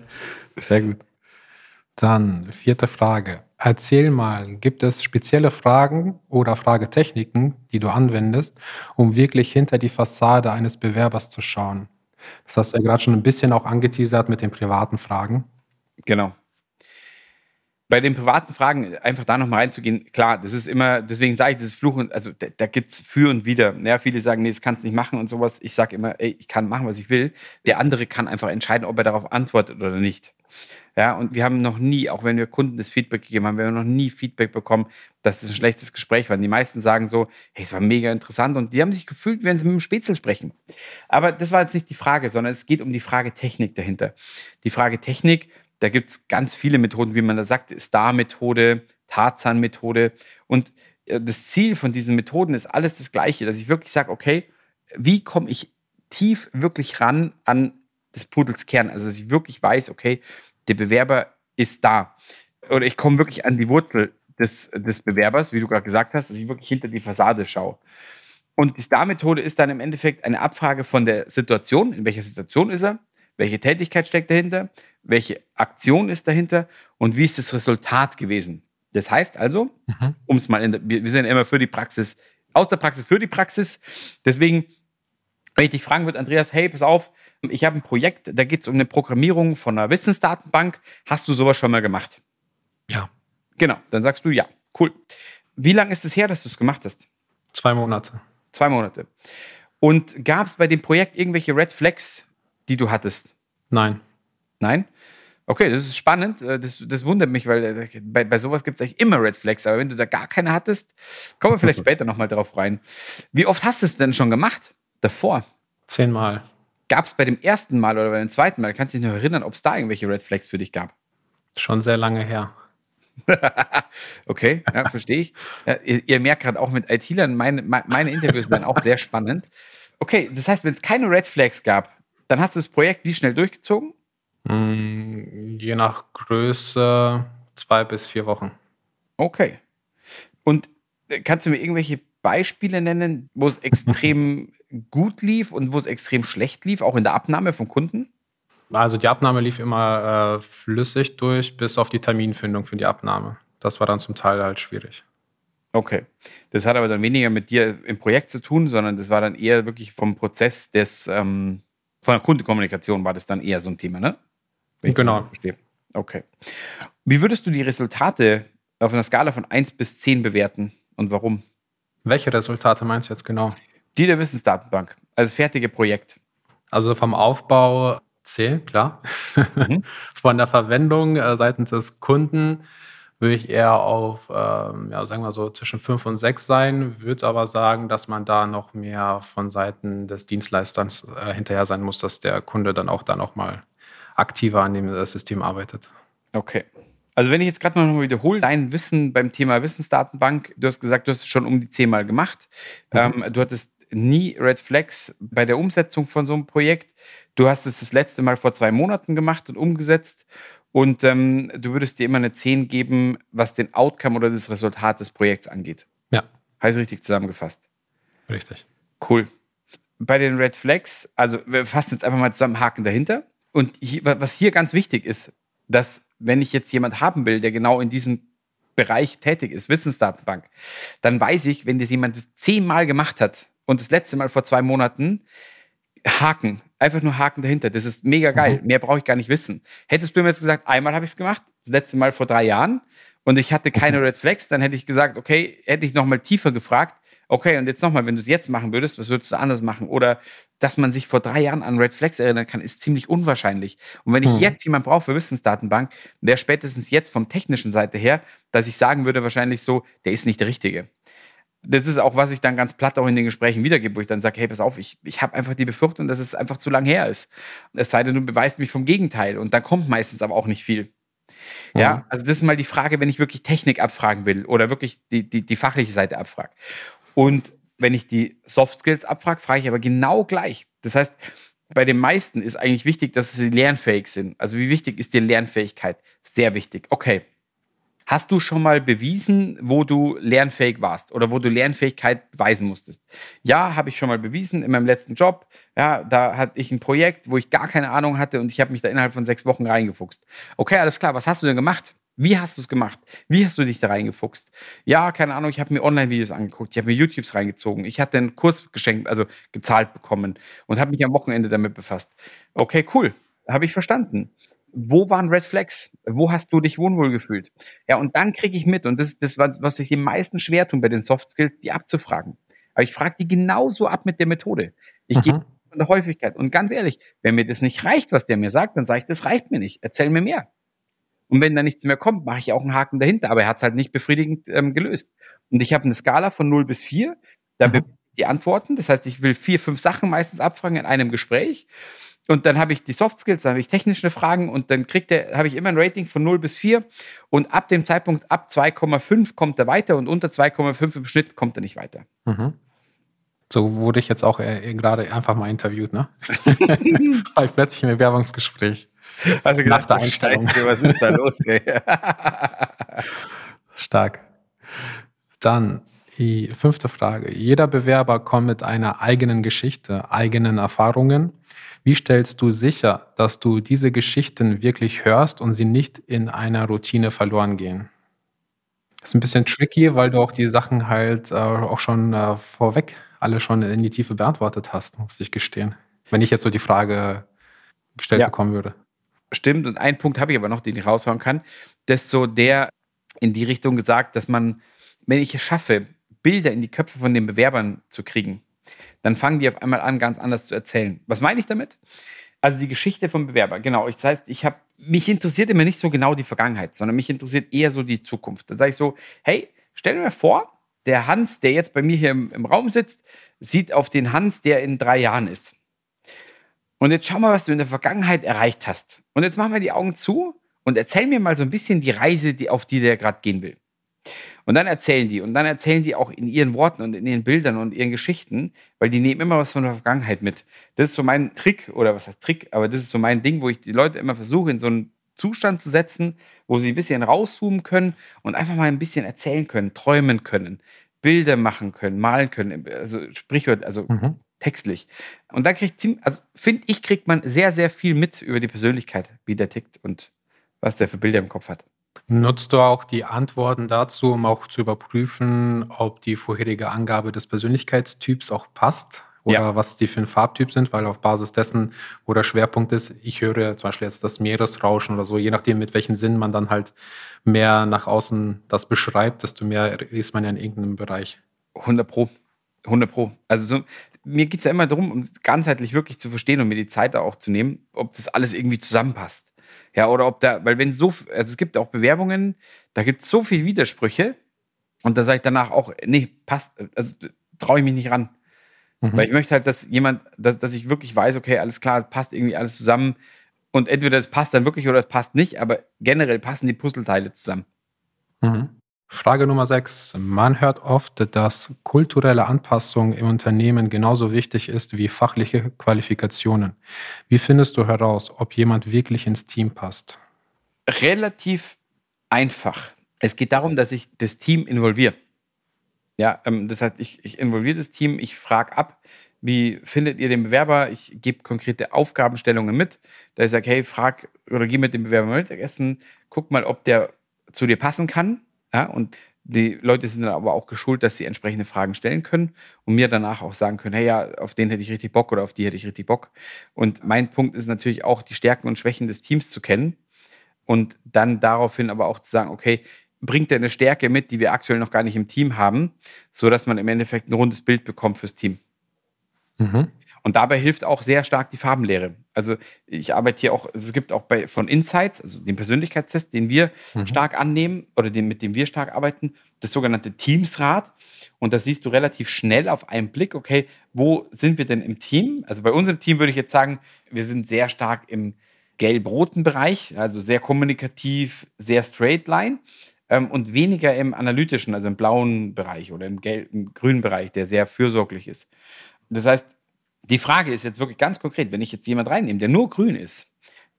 sehr gut. Dann vierte Frage. Erzähl mal, gibt es spezielle Fragen oder Fragetechniken, die du anwendest, um wirklich hinter die Fassade eines Bewerbers zu schauen? Das hast du ja gerade schon ein bisschen auch angeteasert mit den privaten Fragen. Genau bei den privaten Fragen einfach da nochmal reinzugehen, klar, das ist immer, deswegen sage ich, das ist Fluch und, also da, da gibt es für und wieder. Ja, viele sagen, nee, das kannst du nicht machen und sowas. Ich sage immer, ey, ich kann machen, was ich will. Der andere kann einfach entscheiden, ob er darauf antwortet oder nicht. Ja, und wir haben noch nie, auch wenn wir Kunden das Feedback gegeben haben, wir haben noch nie Feedback bekommen, dass das ein schlechtes Gespräch war. Die meisten sagen so, hey, es war mega interessant und die haben sich gefühlt, wenn sie mit dem Spätzle sprechen. Aber das war jetzt nicht die Frage, sondern es geht um die Frage Technik dahinter. Die Frage Technik, da gibt es ganz viele Methoden, wie man da sagt, Star-Methode, Tarzan-Methode. Und äh, das Ziel von diesen Methoden ist alles das Gleiche, dass ich wirklich sage, okay, wie komme ich tief wirklich ran an des Pudels Kern? Also, dass ich wirklich weiß, okay, der Bewerber ist da. Oder ich komme wirklich an die Wurzel des, des Bewerbers, wie du gerade gesagt hast, dass ich wirklich hinter die Fassade schaue. Und die Star-Methode ist dann im Endeffekt eine Abfrage von der Situation, in welcher Situation ist er, welche Tätigkeit steckt dahinter, welche Aktion ist dahinter und wie ist das Resultat gewesen. Das heißt also, mhm. um es mal, in der, wir sind immer für die Praxis, aus der Praxis für die Praxis. Deswegen, wenn ich dich fragen würde, Andreas, hey, pass auf, ich habe ein Projekt, da geht es um eine Programmierung von einer Wissensdatenbank. Hast du sowas schon mal gemacht? Ja. Genau, dann sagst du ja. Cool. Wie lange ist es her, dass du es gemacht hast? Zwei Monate. Zwei Monate. Und gab es bei dem Projekt irgendwelche Red Flags, die du hattest? Nein. Nein? Okay, das ist spannend. Äh, das, das wundert mich, weil äh, bei, bei sowas gibt es eigentlich immer Red Flags. Aber wenn du da gar keine hattest, kommen wir vielleicht (laughs) später nochmal drauf rein. Wie oft hast du es denn schon gemacht? Davor? Zehnmal. Gab es bei dem ersten Mal oder bei dem zweiten Mal, kannst du dich noch erinnern, ob es da irgendwelche Red Flags für dich gab? Schon sehr lange her. (laughs) okay, ja, verstehe ich. Ja, ihr, ihr, merkt gerade auch mit IT-Lern, meine, meine Interviews waren auch sehr spannend. Okay, das heißt, wenn es keine Red Flags gab, dann hast du das Projekt wie schnell durchgezogen? Mm, je nach Größe zwei bis vier Wochen. Okay. Und äh, kannst du mir irgendwelche Beispiele nennen, wo es extrem (laughs) gut lief und wo es extrem schlecht lief, auch in der Abnahme von Kunden? Also die Abnahme lief immer äh, flüssig durch, bis auf die Terminfindung für die Abnahme. Das war dann zum Teil halt schwierig. Okay. Das hat aber dann weniger mit dir im Projekt zu tun, sondern das war dann eher wirklich vom Prozess des, ähm, von der Kundenkommunikation war das dann eher so ein Thema, ne? Wenn genau. Verstehe. Okay. Wie würdest du die Resultate auf einer Skala von 1 bis 10 bewerten und warum? Welche Resultate meinst du jetzt genau? Die der Wissensdatenbank, also das fertige Projekt. Also vom Aufbau 10, klar. Mhm. (laughs) Von der Verwendung äh, seitens des Kunden würde ich eher auf, ähm, ja, sagen wir so, zwischen 5 und 6 sein, würde aber sagen, dass man da noch mehr von Seiten des Dienstleisters äh, hinterher sein muss, dass der Kunde dann auch da nochmal aktiver an dem äh, System arbeitet. Okay. Also wenn ich jetzt gerade mal wiederhole, dein Wissen beim Thema Wissensdatenbank, du hast gesagt, du hast es schon um die zehnmal gemacht. Mhm. Ähm, du hattest nie Red Flags bei der Umsetzung von so einem Projekt. Du hast es das letzte Mal vor zwei Monaten gemacht und umgesetzt. Und ähm, du würdest dir immer eine 10 geben, was den Outcome oder das Resultat des Projekts angeht. Ja. Heißt richtig zusammengefasst. Richtig. Cool. Bei den Red Flags, also wir fassen jetzt einfach mal zusammen Haken dahinter. Und hier, was hier ganz wichtig ist, dass wenn ich jetzt jemand haben will, der genau in diesem Bereich tätig ist, Wissensdatenbank, dann weiß ich, wenn das jemand zehnmal gemacht hat und das letzte Mal vor zwei Monaten, Haken, einfach nur Haken dahinter. Das ist mega geil. Mhm. Mehr brauche ich gar nicht wissen. Hättest du mir jetzt gesagt, einmal habe ich es gemacht, das letzte Mal vor drei Jahren und ich hatte keine mhm. Red Flags, dann hätte ich gesagt, okay, hätte ich nochmal tiefer gefragt, okay, und jetzt nochmal, wenn du es jetzt machen würdest, was würdest du anders machen? Oder dass man sich vor drei Jahren an Red Flags erinnern kann, ist ziemlich unwahrscheinlich. Und wenn ich hm. jetzt jemanden brauche für Wissensdatenbank, wäre spätestens jetzt vom technischen Seite her, dass ich sagen würde, wahrscheinlich so, der ist nicht der Richtige. Das ist auch, was ich dann ganz platt auch in den Gesprächen wiedergebe, wo ich dann sage, hey, pass auf, ich, ich habe einfach die Befürchtung, dass es einfach zu lang her ist. Es sei denn, du beweist mich vom Gegenteil. Und dann kommt meistens aber auch nicht viel. Ja, mhm. also das ist mal die Frage, wenn ich wirklich Technik abfragen will oder wirklich die, die, die fachliche Seite abfrage. Und wenn ich die Soft Skills abfrage, frage ich aber genau gleich. Das heißt, bei den meisten ist eigentlich wichtig, dass sie lernfähig sind. Also wie wichtig ist die Lernfähigkeit? Sehr wichtig. Okay. Hast du schon mal bewiesen, wo du lernfähig warst oder wo du Lernfähigkeit beweisen musstest? Ja, habe ich schon mal bewiesen in meinem letzten Job. Ja, da hatte ich ein Projekt, wo ich gar keine Ahnung hatte und ich habe mich da innerhalb von sechs Wochen reingefuchst. Okay, alles klar. Was hast du denn gemacht? Wie hast du es gemacht? Wie hast du dich da reingefuchst? Ja, keine Ahnung, ich habe mir Online-Videos angeguckt, ich habe mir YouTubes reingezogen, ich hatte einen Kurs geschenkt, also gezahlt bekommen und habe mich am Wochenende damit befasst. Okay, cool, habe ich verstanden. Wo waren Red Flags? Wo hast du dich wohnwohl gefühlt? Ja, und dann kriege ich mit, und das ist das, was sich am meisten schwer tun bei den Soft Skills, die abzufragen. Aber ich frage die genauso ab mit der Methode. Ich mhm. gehe von der Häufigkeit. Und ganz ehrlich, wenn mir das nicht reicht, was der mir sagt, dann sage ich, das reicht mir nicht. Erzähl mir mehr. Und wenn da nichts mehr kommt, mache ich auch einen Haken dahinter. Aber er hat es halt nicht befriedigend ähm, gelöst. Und ich habe eine Skala von 0 bis 4. Da mhm. die Antworten. Das heißt, ich will vier, fünf Sachen meistens abfragen in einem Gespräch. Und dann habe ich die Soft Skills, dann habe ich technische Fragen und dann kriegt er, habe ich immer ein Rating von 0 bis 4. Und ab dem Zeitpunkt ab 2,5 kommt er weiter und unter 2,5 im Schnitt kommt er nicht weiter. Mhm. So wurde ich jetzt auch äh, gerade einfach mal interviewt, ne? (laughs) War ich plötzlich im Bewerbungsgespräch. Also gedacht, Nach der Einstellung. Scheiße, was ist da los? (laughs) (laughs) Stark. Dann fünfte Frage. Jeder Bewerber kommt mit einer eigenen Geschichte, eigenen Erfahrungen. Wie stellst du sicher, dass du diese Geschichten wirklich hörst und sie nicht in einer Routine verloren gehen? Das ist ein bisschen tricky, weil du auch die Sachen halt äh, auch schon äh, vorweg alle schon in die Tiefe beantwortet hast, muss ich gestehen. Wenn ich jetzt so die Frage gestellt ja. bekommen würde. Stimmt, und einen Punkt habe ich aber noch, den ich raushauen kann. Das ist so der in die Richtung gesagt, dass man, wenn ich es schaffe, Bilder in die Köpfe von den Bewerbern zu kriegen, dann fangen die auf einmal an, ganz anders zu erzählen. Was meine ich damit? Also die Geschichte vom Bewerber, genau. Das heißt, ich habe mich interessiert immer nicht so genau die Vergangenheit, sondern mich interessiert eher so die Zukunft. Dann sage ich so, hey, stell mir vor, der Hans, der jetzt bei mir hier im, im Raum sitzt, sieht auf den Hans, der in drei Jahren ist. Und jetzt schau mal, was du in der Vergangenheit erreicht hast. Und jetzt machen wir die Augen zu und erzähl mir mal so ein bisschen die Reise, die, auf die der gerade gehen will. Und dann erzählen die. Und dann erzählen die auch in ihren Worten und in ihren Bildern und ihren Geschichten, weil die nehmen immer was von der Vergangenheit mit. Das ist so mein Trick, oder was heißt Trick, aber das ist so mein Ding, wo ich die Leute immer versuche, in so einen Zustand zu setzen, wo sie ein bisschen rauszoomen können und einfach mal ein bisschen erzählen können, träumen können, Bilder machen können, malen können, also Sprichwort, also mhm. textlich. Und da kriegt also finde ich, kriegt man sehr, sehr viel mit über die Persönlichkeit, wie der tickt und was der für Bilder im Kopf hat. Nutzt du auch die Antworten dazu, um auch zu überprüfen, ob die vorherige Angabe des Persönlichkeitstyps auch passt? Oder ja. was die für ein Farbtyp sind, weil auf Basis dessen, wo der Schwerpunkt ist, ich höre zum Beispiel jetzt das Meeresrauschen oder so, je nachdem, mit welchem Sinn man dann halt mehr nach außen das beschreibt, desto mehr ist man ja in irgendeinem Bereich. 100 Pro. 100 Pro. Also so, mir geht es ja immer darum, um ganzheitlich wirklich zu verstehen und mir die Zeit da auch zu nehmen, ob das alles irgendwie zusammenpasst. Ja, oder ob da, weil wenn so, also es gibt auch Bewerbungen, da gibt es so viele Widersprüche und da sage ich danach auch, nee, passt, also traue ich mich nicht ran. Mhm. Weil ich möchte halt, dass jemand, dass, dass ich wirklich weiß, okay, alles klar, passt irgendwie alles zusammen und entweder es passt dann wirklich oder es passt nicht, aber generell passen die Puzzleteile zusammen. Mhm. Frage Nummer 6. Man hört oft, dass kulturelle Anpassung im Unternehmen genauso wichtig ist wie fachliche Qualifikationen. Wie findest du heraus, ob jemand wirklich ins Team passt? Relativ einfach. Es geht darum, dass ich das Team involviere. Ja, ähm, das heißt, ich, ich involviere das Team, ich frage ab, wie findet ihr den Bewerber? Ich gebe konkrete Aufgabenstellungen mit. Da ich sage, hey, frag oder geh mit dem Bewerber Mittagessen, guck mal, ob der zu dir passen kann ja, und die Leute sind dann aber auch geschult, dass sie entsprechende Fragen stellen können und mir danach auch sagen können, hey ja, auf den hätte ich richtig Bock oder auf die hätte ich richtig Bock. Und mein Punkt ist natürlich auch, die Stärken und Schwächen des Teams zu kennen und dann daraufhin aber auch zu sagen, okay, bringt er eine Stärke mit, die wir aktuell noch gar nicht im Team haben, sodass man im Endeffekt ein rundes Bild bekommt fürs Team. Mhm. Und dabei hilft auch sehr stark die Farbenlehre. Also ich arbeite hier auch, also es gibt auch bei von Insights, also den Persönlichkeitstest, den wir mhm. stark annehmen oder den, mit dem wir stark arbeiten, das sogenannte Teamsrad. Und da siehst du relativ schnell auf einen Blick, okay, wo sind wir denn im Team? Also bei unserem Team würde ich jetzt sagen, wir sind sehr stark im gelb-roten Bereich, also sehr kommunikativ, sehr straight line ähm, und weniger im analytischen, also im blauen Bereich oder im, gelb, im grünen Bereich, der sehr fürsorglich ist. Das heißt, die Frage ist jetzt wirklich ganz konkret, wenn ich jetzt jemand reinnehme, der nur grün ist,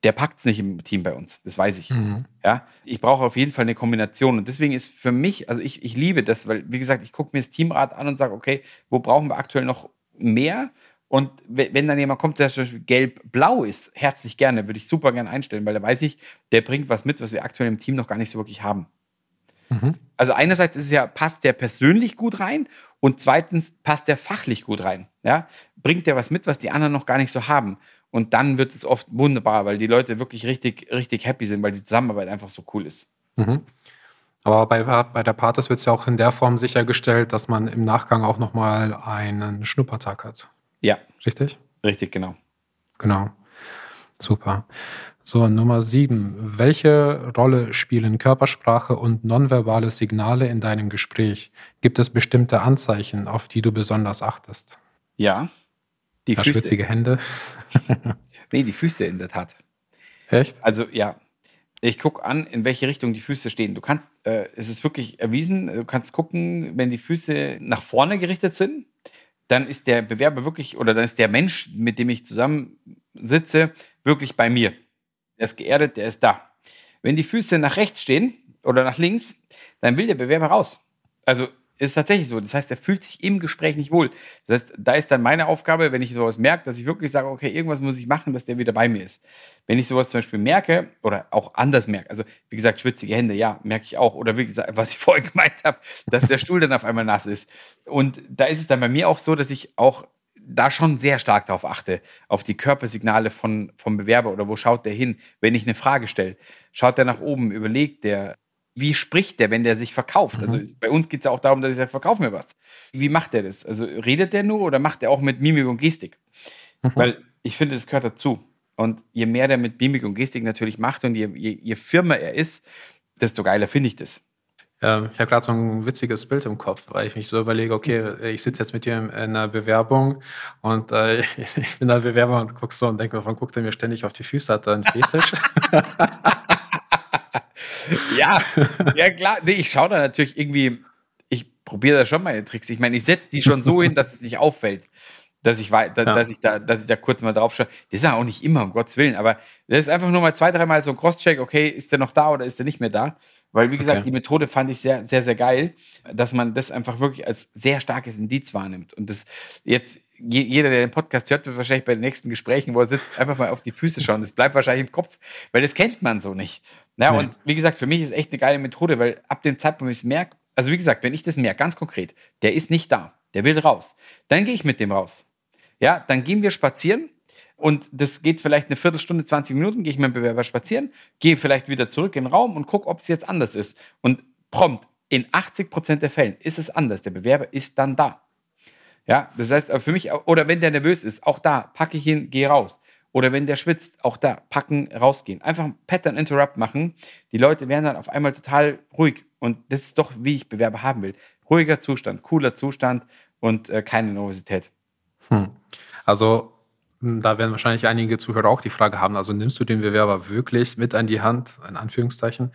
der packt es nicht im Team bei uns. Das weiß ich. Mhm. Ja, ich brauche auf jeden Fall eine Kombination. Und deswegen ist für mich, also ich, ich liebe das, weil, wie gesagt, ich gucke mir das Teamrad an und sage, okay, wo brauchen wir aktuell noch mehr? Und wenn dann jemand kommt, der zum Beispiel gelb-blau ist, herzlich gerne, würde ich super gerne einstellen, weil da weiß ich, der bringt was mit, was wir aktuell im Team noch gar nicht so wirklich haben. Mhm. Also einerseits ist es ja, passt der persönlich gut rein und zweitens passt der fachlich gut rein. Ja? Bringt der was mit, was die anderen noch gar nicht so haben. Und dann wird es oft wunderbar, weil die Leute wirklich richtig, richtig happy sind, weil die Zusammenarbeit einfach so cool ist. Mhm. Aber bei, bei der Partis wird es ja auch in der Form sichergestellt, dass man im Nachgang auch nochmal einen Schnuppertag hat. Ja. Richtig? Richtig, genau. Genau. Super. So, Nummer sieben. Welche Rolle spielen Körpersprache und nonverbale Signale in deinem Gespräch? Gibt es bestimmte Anzeichen, auf die du besonders achtest? Ja. Die ja, Füße. Schwitzige Hände. (laughs) nee, die Füße in der Tat. Echt? Also, ja. Ich gucke an, in welche Richtung die Füße stehen. Du kannst, äh, es ist wirklich erwiesen, du kannst gucken, wenn die Füße nach vorne gerichtet sind, dann ist der Bewerber wirklich, oder dann ist der Mensch, mit dem ich zusammensitze, wirklich bei mir. Der ist geerdet, der ist da. Wenn die Füße nach rechts stehen oder nach links, dann will der Bewerber raus. Also ist tatsächlich so. Das heißt, er fühlt sich im Gespräch nicht wohl. Das heißt, da ist dann meine Aufgabe, wenn ich sowas merke, dass ich wirklich sage, okay, irgendwas muss ich machen, dass der wieder bei mir ist. Wenn ich sowas zum Beispiel merke oder auch anders merke, also wie gesagt, schwitzige Hände, ja, merke ich auch. Oder wie gesagt, was ich (laughs) vorhin gemeint habe, dass der Stuhl dann auf einmal nass ist. Und da ist es dann bei mir auch so, dass ich auch da schon sehr stark darauf achte, auf die Körpersignale von, vom Bewerber oder wo schaut der hin, wenn ich eine Frage stelle. Schaut der nach oben, überlegt der, wie spricht der, wenn der sich verkauft? Also mhm. Also bei uns geht es ja auch darum, dass ich sage, verkauf mir was. Wie macht der das? Also redet der nur oder macht der auch mit Mimik und Gestik? Mhm. Weil ich finde, das gehört dazu. Und je mehr der mit Mimik und Gestik natürlich macht und je, je, je firmer er ist, desto geiler finde ich das. Ähm, ich habe gerade so ein witziges Bild im Kopf, weil ich mich so überlege, okay, ich sitze jetzt mit dir in, einer Bewerbung und äh, (laughs) ich bin da Bewerber und gucke so und denke, warum guckt er mir ständig auf die Füße? Hat er einen Fetisch? (laughs) ja, ja klar. Nee, ich schaue da natürlich irgendwie, ich probiere da schon meine Tricks. Ich meine, ich setze die schon so hin, dass es nicht auffällt dass ich, da, ja. dass, ich da, dass ich da kurz mal drauf schaue. Das ist ja auch nicht immer, um Gottes Willen, aber das ist einfach nur mal zwei, dreimal so ein Cross-Check, okay, ist der noch da oder ist der nicht mehr da? Weil, wie gesagt, okay. die Methode fand ich sehr, sehr, sehr geil, dass man das einfach wirklich als sehr starkes Indiz wahrnimmt. Und das jetzt, jeder, der den Podcast hört, wird wahrscheinlich bei den nächsten Gesprächen, wo er sitzt, einfach mal auf die Füße schauen. Das bleibt wahrscheinlich im Kopf, weil das kennt man so nicht. Ja, nee. und wie gesagt, für mich ist echt eine geile Methode, weil ab dem Zeitpunkt, wo ich es merke, also wie gesagt, wenn ich das merke, ganz konkret, der ist nicht da, der will raus, dann gehe ich mit dem raus. Ja, dann gehen wir spazieren und das geht vielleicht eine Viertelstunde, 20 Minuten, gehe ich mit dem Bewerber spazieren, gehe vielleicht wieder zurück in den Raum und gucke, ob es jetzt anders ist. Und prompt, in 80 Prozent der Fällen ist es anders. Der Bewerber ist dann da. Ja, das heißt, für mich, oder wenn der nervös ist, auch da packe ich ihn, gehe raus. Oder wenn der schwitzt, auch da packen, rausgehen. Einfach Pattern Interrupt machen. Die Leute werden dann auf einmal total ruhig. Und das ist doch, wie ich Bewerber haben will. Ruhiger Zustand, cooler Zustand und äh, keine Nervosität. Hm. Also da werden wahrscheinlich einige Zuhörer auch die Frage haben, also nimmst du den Bewerber wirklich mit an die Hand, in Anführungszeichen,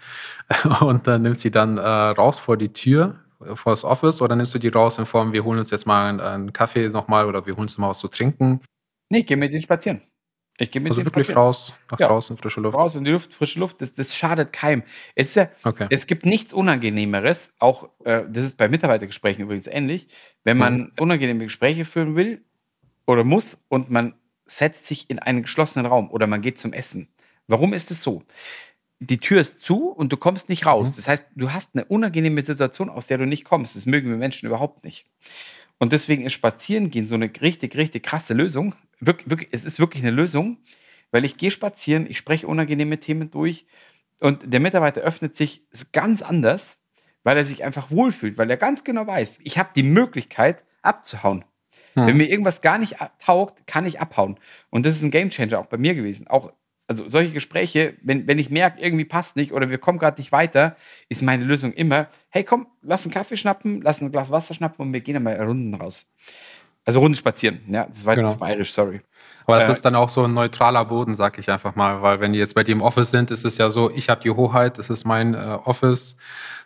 (laughs) und dann nimmst du sie dann äh, raus vor die Tür, vor das Office, oder nimmst du die raus in Form, wir holen uns jetzt mal einen, einen Kaffee nochmal oder wir holen uns mal was zu trinken? Nee, ich gehe mit denen spazieren. Ich gehe mit also wirklich spazieren. raus, nach ja. draußen, frische Luft. Raus in die Luft, frische Luft, das, das schadet keinem. Es, ja, okay. es gibt nichts Unangenehmeres, auch äh, das ist bei Mitarbeitergesprächen übrigens ähnlich, wenn man mhm. unangenehme Gespräche führen will, oder muss und man setzt sich in einen geschlossenen Raum oder man geht zum Essen. Warum ist es so? Die Tür ist zu und du kommst nicht raus. Mhm. Das heißt, du hast eine unangenehme Situation, aus der du nicht kommst. Das mögen wir Menschen überhaupt nicht. Und deswegen ist Spazierengehen so eine richtig, richtig krasse Lösung. Wirklich, wirklich, es ist wirklich eine Lösung, weil ich gehe spazieren, ich spreche unangenehme Themen durch und der Mitarbeiter öffnet sich ganz anders, weil er sich einfach wohlfühlt, weil er ganz genau weiß, ich habe die Möglichkeit abzuhauen. Hm. Wenn mir irgendwas gar nicht taugt, kann ich abhauen. Und das ist ein Gamechanger auch bei mir gewesen. Auch also solche Gespräche, wenn, wenn ich merke, irgendwie passt nicht oder wir kommen gerade nicht weiter, ist meine Lösung immer, hey komm, lass einen Kaffee schnappen, lass ein Glas Wasser schnappen und wir gehen einmal Runden raus. Also Runden spazieren, ja, das war genau. bayerisch, sorry. Aber es äh, ist dann auch so ein neutraler Boden, sag ich einfach mal, weil wenn die jetzt bei dir im Office sind, ist es ja so, ich habe die Hoheit, das ist mein äh, Office,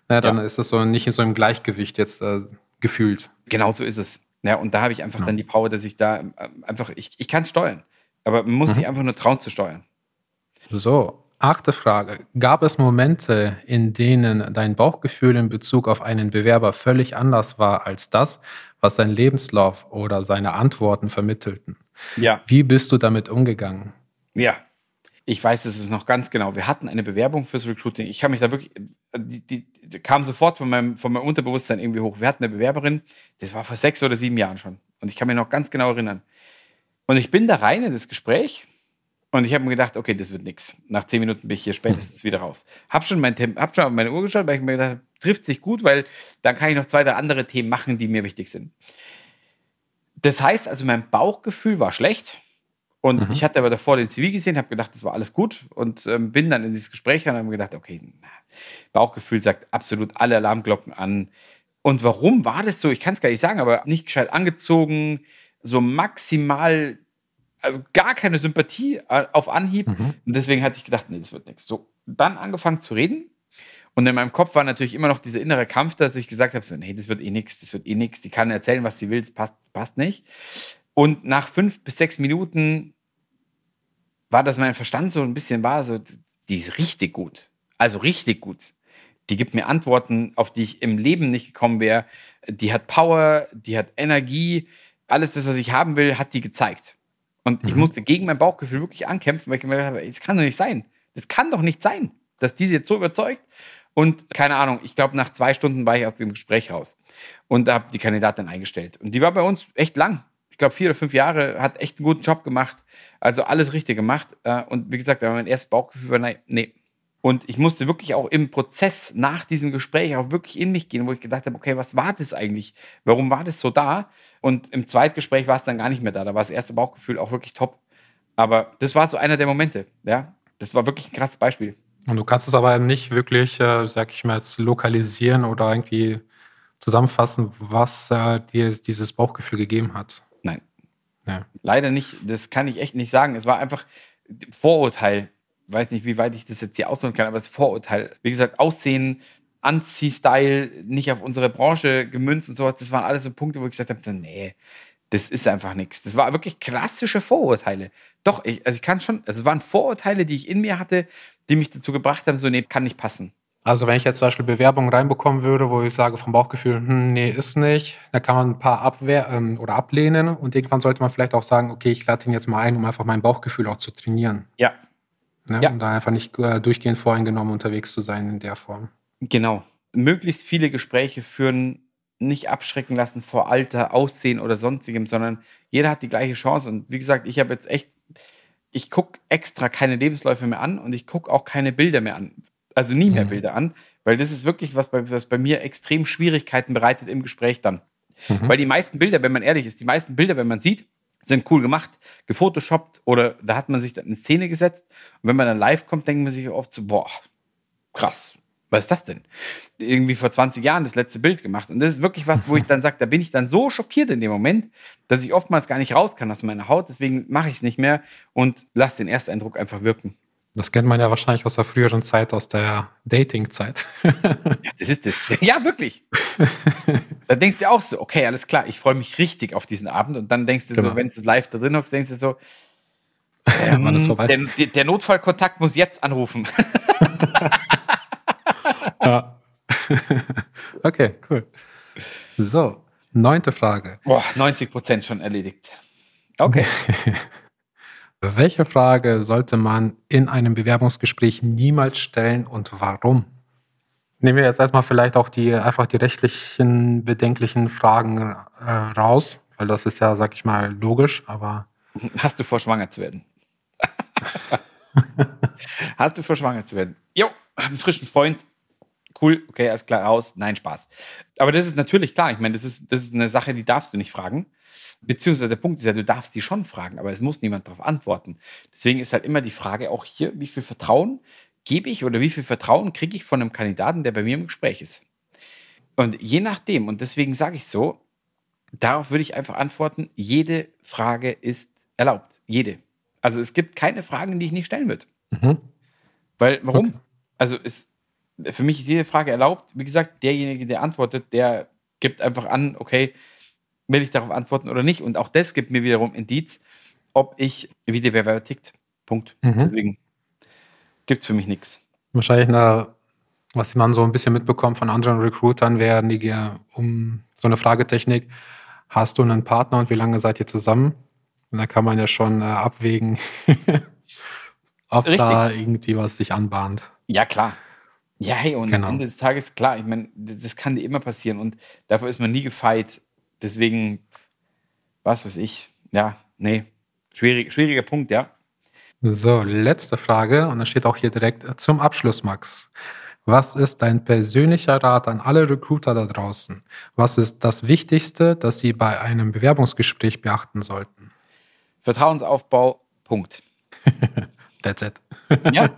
na, dann ja. ist es so nicht in so einem Gleichgewicht jetzt äh, gefühlt. Genau so ist es. Ja, und da habe ich einfach ja. dann die Power, dass ich da äh, einfach, ich, ich kann steuern. Aber man muss mhm. sich einfach nur trauen zu steuern. So, achte Frage. Gab es Momente, in denen dein Bauchgefühl in Bezug auf einen Bewerber völlig anders war als das, was sein Lebenslauf oder seine Antworten vermittelten? Ja. Wie bist du damit umgegangen? Ja, ich weiß das ist noch ganz genau. Wir hatten eine Bewerbung fürs Recruiting. Ich kann mich da wirklich, die, die, die, kam sofort von meinem, von meinem Unterbewusstsein irgendwie hoch. Wir hatten eine Bewerberin, das war vor sechs oder sieben Jahren schon. Und ich kann mich noch ganz genau erinnern. Und ich bin da rein in das Gespräch und ich habe mir gedacht, okay, das wird nichts. Nach zehn Minuten bin ich hier spätestens wieder raus. Hab schon, mein, hab schon meine Uhr geschaut, weil ich mir gedacht habe, trifft sich gut, weil dann kann ich noch zwei, drei andere Themen machen, die mir wichtig sind. Das heißt also, mein Bauchgefühl war schlecht und mhm. ich hatte aber davor den CV gesehen, habe gedacht, das war alles gut und ähm, bin dann in dieses Gespräch und habe gedacht, okay, Bauchgefühl sagt absolut alle Alarmglocken an. Und warum war das so? Ich kann es gar nicht sagen, aber nicht gescheit angezogen, so maximal, also gar keine Sympathie äh, auf Anhieb. Mhm. Und deswegen hatte ich gedacht, nee, das wird nichts. So, dann angefangen zu reden. Und in meinem Kopf war natürlich immer noch dieser innere Kampf, dass ich gesagt habe, so, nee, das wird eh nichts, das wird eh nichts. Die kann erzählen, was sie will, das passt, passt nicht. Und nach fünf bis sechs Minuten war, dass mein Verstand so ein bisschen war, so, die ist richtig gut. Also richtig gut. Die gibt mir Antworten, auf die ich im Leben nicht gekommen wäre. Die hat Power, die hat Energie. Alles das, was ich haben will, hat die gezeigt. Und mhm. ich musste gegen mein Bauchgefühl wirklich ankämpfen, weil ich mir habe, das kann doch nicht sein. Das kann doch nicht sein, dass die sie jetzt so überzeugt. Und keine Ahnung, ich glaube, nach zwei Stunden war ich aus dem Gespräch raus und habe die Kandidatin eingestellt. Und die war bei uns echt lang ich glaube, vier oder fünf Jahre, hat echt einen guten Job gemacht. Also alles richtig gemacht. Äh, und wie gesagt, mein erstes Bauchgefühl war, nee. Und ich musste wirklich auch im Prozess nach diesem Gespräch auch wirklich in mich gehen, wo ich gedacht habe, okay, was war das eigentlich? Warum war das so da? Und im Zweitgespräch war es dann gar nicht mehr da. Da war das erste Bauchgefühl auch wirklich top. Aber das war so einer der Momente, ja. Das war wirklich ein krasses Beispiel. Und du kannst es aber nicht wirklich, äh, sag ich mal, jetzt lokalisieren oder irgendwie zusammenfassen, was äh, dir dieses Bauchgefühl gegeben hat. Ja. Leider nicht. Das kann ich echt nicht sagen. Es war einfach Vorurteil. Weiß nicht, wie weit ich das jetzt hier ausdrücken kann, aber das Vorurteil. Wie gesagt, Aussehen, Anziehstyle, nicht auf unsere Branche gemünzt und sowas. Das waren alles so Punkte, wo ich gesagt habe, nee, das ist einfach nichts. Das war wirklich klassische Vorurteile. Doch, ich, also ich kann schon, also es waren Vorurteile, die ich in mir hatte, die mich dazu gebracht haben, so, nee, kann nicht passen. Also wenn ich jetzt zum Beispiel Bewerbungen reinbekommen würde, wo ich sage vom Bauchgefühl, hm, nee, ist nicht, dann kann man ein paar abwehr ähm, oder ablehnen und irgendwann sollte man vielleicht auch sagen, okay, ich lade ihn jetzt mal ein, um einfach mein Bauchgefühl auch zu trainieren. Ja. Ne? ja. Um da einfach nicht äh, durchgehend voreingenommen unterwegs zu sein in der Form. Genau. Möglichst viele Gespräche führen, nicht abschrecken lassen vor Alter, Aussehen oder sonstigem, sondern jeder hat die gleiche Chance. Und wie gesagt, ich habe jetzt echt ich gucke extra keine Lebensläufe mehr an und ich gucke auch keine Bilder mehr an. Also nie mehr mhm. Bilder an, weil das ist wirklich was bei, was bei mir extrem Schwierigkeiten bereitet im Gespräch dann. Mhm. Weil die meisten Bilder, wenn man ehrlich ist, die meisten Bilder, wenn man sieht, sind cool gemacht, gefotoshoppt oder da hat man sich dann in Szene gesetzt. Und wenn man dann live kommt, denkt man sich oft so, boah, krass, was ist das denn? Irgendwie vor 20 Jahren das letzte Bild gemacht. Und das ist wirklich was, wo ich (laughs) dann sage, da bin ich dann so schockiert in dem Moment, dass ich oftmals gar nicht raus kann aus meiner Haut. Deswegen mache ich es nicht mehr und lasse den Ersteindruck einfach wirken. Das kennt man ja wahrscheinlich aus der früheren Zeit, aus der Dating-Zeit. ja, das ist das. (laughs) Ja, wirklich. da denkst du auch so, okay, alles klar, ich freue mich richtig auf diesen Abend. Und dann denkst du genau. so, wenn du live da drin hockst, denkst du so, ähm, der, der Notfallkontakt muss jetzt anrufen. (laughs) ja. (laughs) okay, cool. So, neunte Frage. Boah, 90 Prozent schon erledigt. Okay. Welche Frage sollte man in einem Bewerbungsgespräch niemals stellen und warum? Nehmen wir jetzt erstmal vielleicht auch die einfach die rechtlichen bedenklichen Fragen äh, raus, weil das ist ja, sag ich mal, logisch, aber. Hast du vor, schwanger zu werden? (laughs) Hast du vor, schwanger zu werden? Jo, einen frischen Freund, cool, okay, alles klar, raus, nein, Spaß. Aber das ist natürlich klar, ich meine, das ist, das ist eine Sache, die darfst du nicht fragen. Beziehungsweise der Punkt ist ja, du darfst die schon fragen, aber es muss niemand darauf antworten. Deswegen ist halt immer die Frage auch hier, wie viel Vertrauen gebe ich oder wie viel Vertrauen kriege ich von einem Kandidaten, der bei mir im Gespräch ist. Und je nachdem, und deswegen sage ich so, darauf würde ich einfach antworten, jede Frage ist erlaubt. Jede. Also es gibt keine Fragen, die ich nicht stellen würde. Mhm. Weil, warum? Okay. Also es, für mich ist jede Frage erlaubt. Wie gesagt, derjenige, der antwortet, der gibt einfach an, okay, will ich darauf antworten oder nicht. Und auch das gibt mir wiederum Indiz, ob ich, wie der Bewerber tickt. Punkt. Mhm. Deswegen gibt es für mich nichts. Wahrscheinlich, eine, was man so ein bisschen mitbekommt von anderen Recruitern, wäre um so eine Fragetechnik. Hast du einen Partner und wie lange seid ihr zusammen? Und da kann man ja schon äh, abwägen, (laughs) ob Richtig. da irgendwie was sich anbahnt. Ja, klar. Ja, hey, und genau. am Ende des Tages, klar, ich meine, das kann dir immer passieren und dafür ist man nie gefeit. Deswegen, was weiß ich, ja, nee, schwierig, schwieriger Punkt, ja. So, letzte Frage und da steht auch hier direkt zum Abschluss, Max. Was ist dein persönlicher Rat an alle Recruiter da draußen? Was ist das Wichtigste, das sie bei einem Bewerbungsgespräch beachten sollten? Vertrauensaufbau, Punkt. (laughs) That's it. ja,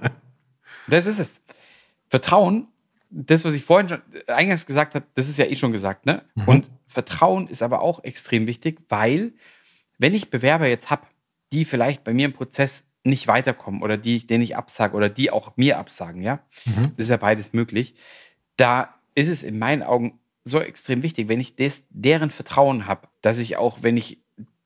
(laughs) das ist es. Vertrauen, das, was ich vorhin schon eingangs gesagt habe, das ist ja eh schon gesagt, ne? Mhm. Und Vertrauen ist aber auch extrem wichtig, weil, wenn ich Bewerber jetzt habe, die vielleicht bei mir im Prozess nicht weiterkommen oder die, denen ich absage oder die auch mir absagen, ja, mhm. das ist ja beides möglich, da ist es in meinen Augen so extrem wichtig, wenn ich des, deren Vertrauen habe, dass ich auch, wenn ich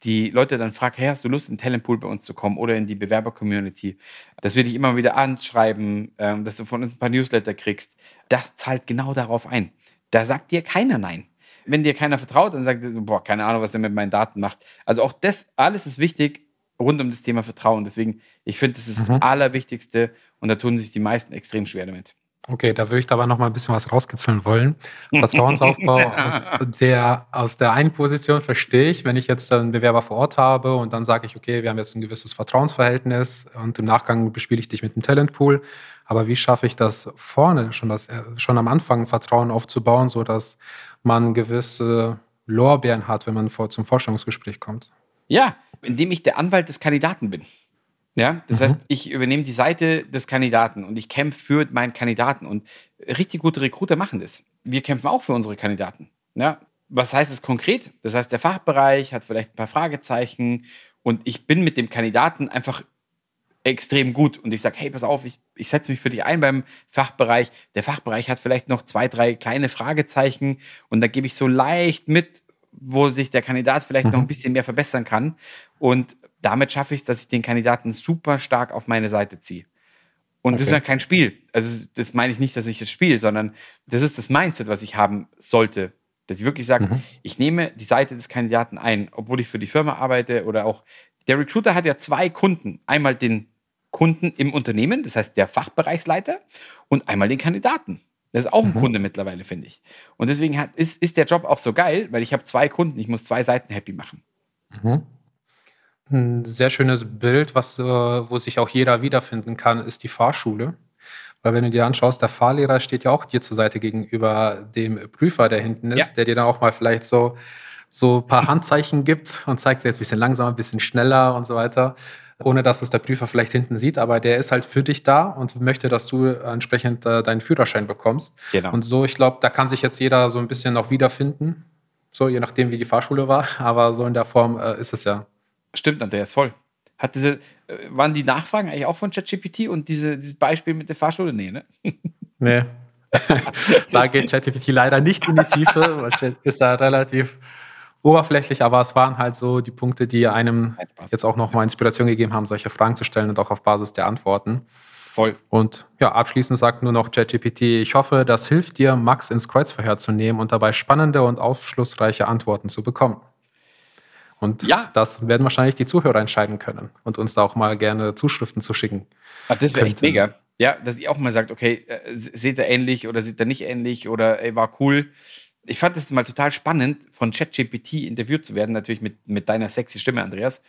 die Leute dann fragen, hey, hast du Lust, in Talentpool bei uns zu kommen oder in die Bewerber-Community? Das will ich immer wieder anschreiben, ähm, dass du von uns ein paar Newsletter kriegst. Das zahlt genau darauf ein. Da sagt dir keiner Nein. Wenn dir keiner vertraut, dann sagt er, boah, keine Ahnung, was der mit meinen Daten macht. Also auch das, alles ist wichtig rund um das Thema Vertrauen. Deswegen, ich finde, das ist mhm. das Allerwichtigste und da tun sich die meisten extrem schwer damit. Okay, da würde ich aber noch mal ein bisschen was rauskitzeln wollen. Vertrauensaufbau (laughs) aus der, aus der einen Position verstehe ich, wenn ich jetzt einen Bewerber vor Ort habe und dann sage ich, okay, wir haben jetzt ein gewisses Vertrauensverhältnis und im Nachgang bespiele ich dich mit einem Talentpool. Aber wie schaffe ich das vorne, schon, das, schon am Anfang Vertrauen aufzubauen, sodass man gewisse Lorbeeren hat, wenn man vor, zum Vorstellungsgespräch kommt? Ja, indem ich der Anwalt des Kandidaten bin. Ja, das mhm. heißt, ich übernehme die Seite des Kandidaten und ich kämpfe für meinen Kandidaten und richtig gute Recruiter machen das. Wir kämpfen auch für unsere Kandidaten. Ja, was heißt es konkret? Das heißt, der Fachbereich hat vielleicht ein paar Fragezeichen und ich bin mit dem Kandidaten einfach extrem gut und ich sage, hey, pass auf, ich, ich setze mich für dich ein beim Fachbereich. Der Fachbereich hat vielleicht noch zwei, drei kleine Fragezeichen und da gebe ich so leicht mit, wo sich der Kandidat vielleicht mhm. noch ein bisschen mehr verbessern kann. Und damit schaffe ich es, dass ich den Kandidaten super stark auf meine Seite ziehe. Und okay. das ist ja kein Spiel. Also das meine ich nicht, dass ich das spiele, sondern das ist das Mindset, was ich haben sollte. Dass ich wirklich sage, mhm. ich nehme die Seite des Kandidaten ein, obwohl ich für die Firma arbeite oder auch der Recruiter hat ja zwei Kunden. Einmal den Kunden im Unternehmen, das heißt der Fachbereichsleiter, und einmal den Kandidaten. Das ist auch ein mhm. Kunde mittlerweile, finde ich. Und deswegen hat, ist, ist der Job auch so geil, weil ich habe zwei Kunden, ich muss zwei Seiten happy machen. Mhm. Ein sehr schönes Bild, was, äh, wo sich auch jeder wiederfinden kann, ist die Fahrschule. Weil wenn du dir anschaust, der Fahrlehrer steht ja auch dir zur Seite gegenüber dem Prüfer, der hinten ist, ja. der dir dann auch mal vielleicht so, so ein paar Handzeichen gibt und zeigt dir jetzt ein bisschen langsamer, ein bisschen schneller und so weiter, ohne dass es der Prüfer vielleicht hinten sieht. Aber der ist halt für dich da und möchte, dass du entsprechend äh, deinen Führerschein bekommst. Genau. Und so, ich glaube, da kann sich jetzt jeder so ein bisschen noch wiederfinden. So, je nachdem, wie die Fahrschule war. Aber so in der Form äh, ist es ja. Stimmt, Andreas, voll. Hat diese, äh, waren die Nachfragen eigentlich auch von ChatGPT und diese, dieses Beispiel mit der Fahrschule? Nee, ne? (laughs) Nee. (laughs) da geht ChatGPT leider nicht in die Tiefe, weil Chat ist ja relativ oberflächlich, aber es waren halt so die Punkte, die einem jetzt auch nochmal Inspiration gegeben haben, solche Fragen zu stellen und auch auf Basis der Antworten. Voll. Und ja, abschließend sagt nur noch ChatGPT, ich hoffe, das hilft dir, Max ins Kreuzverhör zu nehmen und dabei spannende und aufschlussreiche Antworten zu bekommen. Und ja. das werden wahrscheinlich die Zuhörer entscheiden können und uns da auch mal gerne Zuschriften zu schicken. Ach, das wäre echt mega. Ja, dass ihr auch mal sagt, okay, äh, seht ihr ähnlich oder seht ihr nicht ähnlich oder ey, war cool. Ich fand es mal total spannend, von ChatGPT interviewt zu werden, natürlich mit, mit deiner sexy Stimme, Andreas.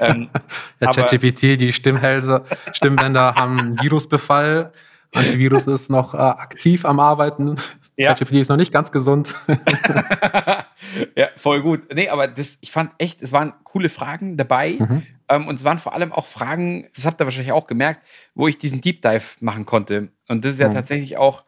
Ähm, (laughs) ja, ChatGPT, die Stimmhälse, Stimmbänder haben einen Virusbefall. Antivirus ist noch äh, aktiv am Arbeiten. Ja. ChatGPT ist noch nicht ganz gesund. (laughs) ja, voll gut. Nee, aber das, ich fand echt, es waren coole Fragen dabei. Mhm. Ähm, und es waren vor allem auch Fragen, das habt ihr wahrscheinlich auch gemerkt, wo ich diesen Deep Dive machen konnte. Und das ist ja mhm. tatsächlich auch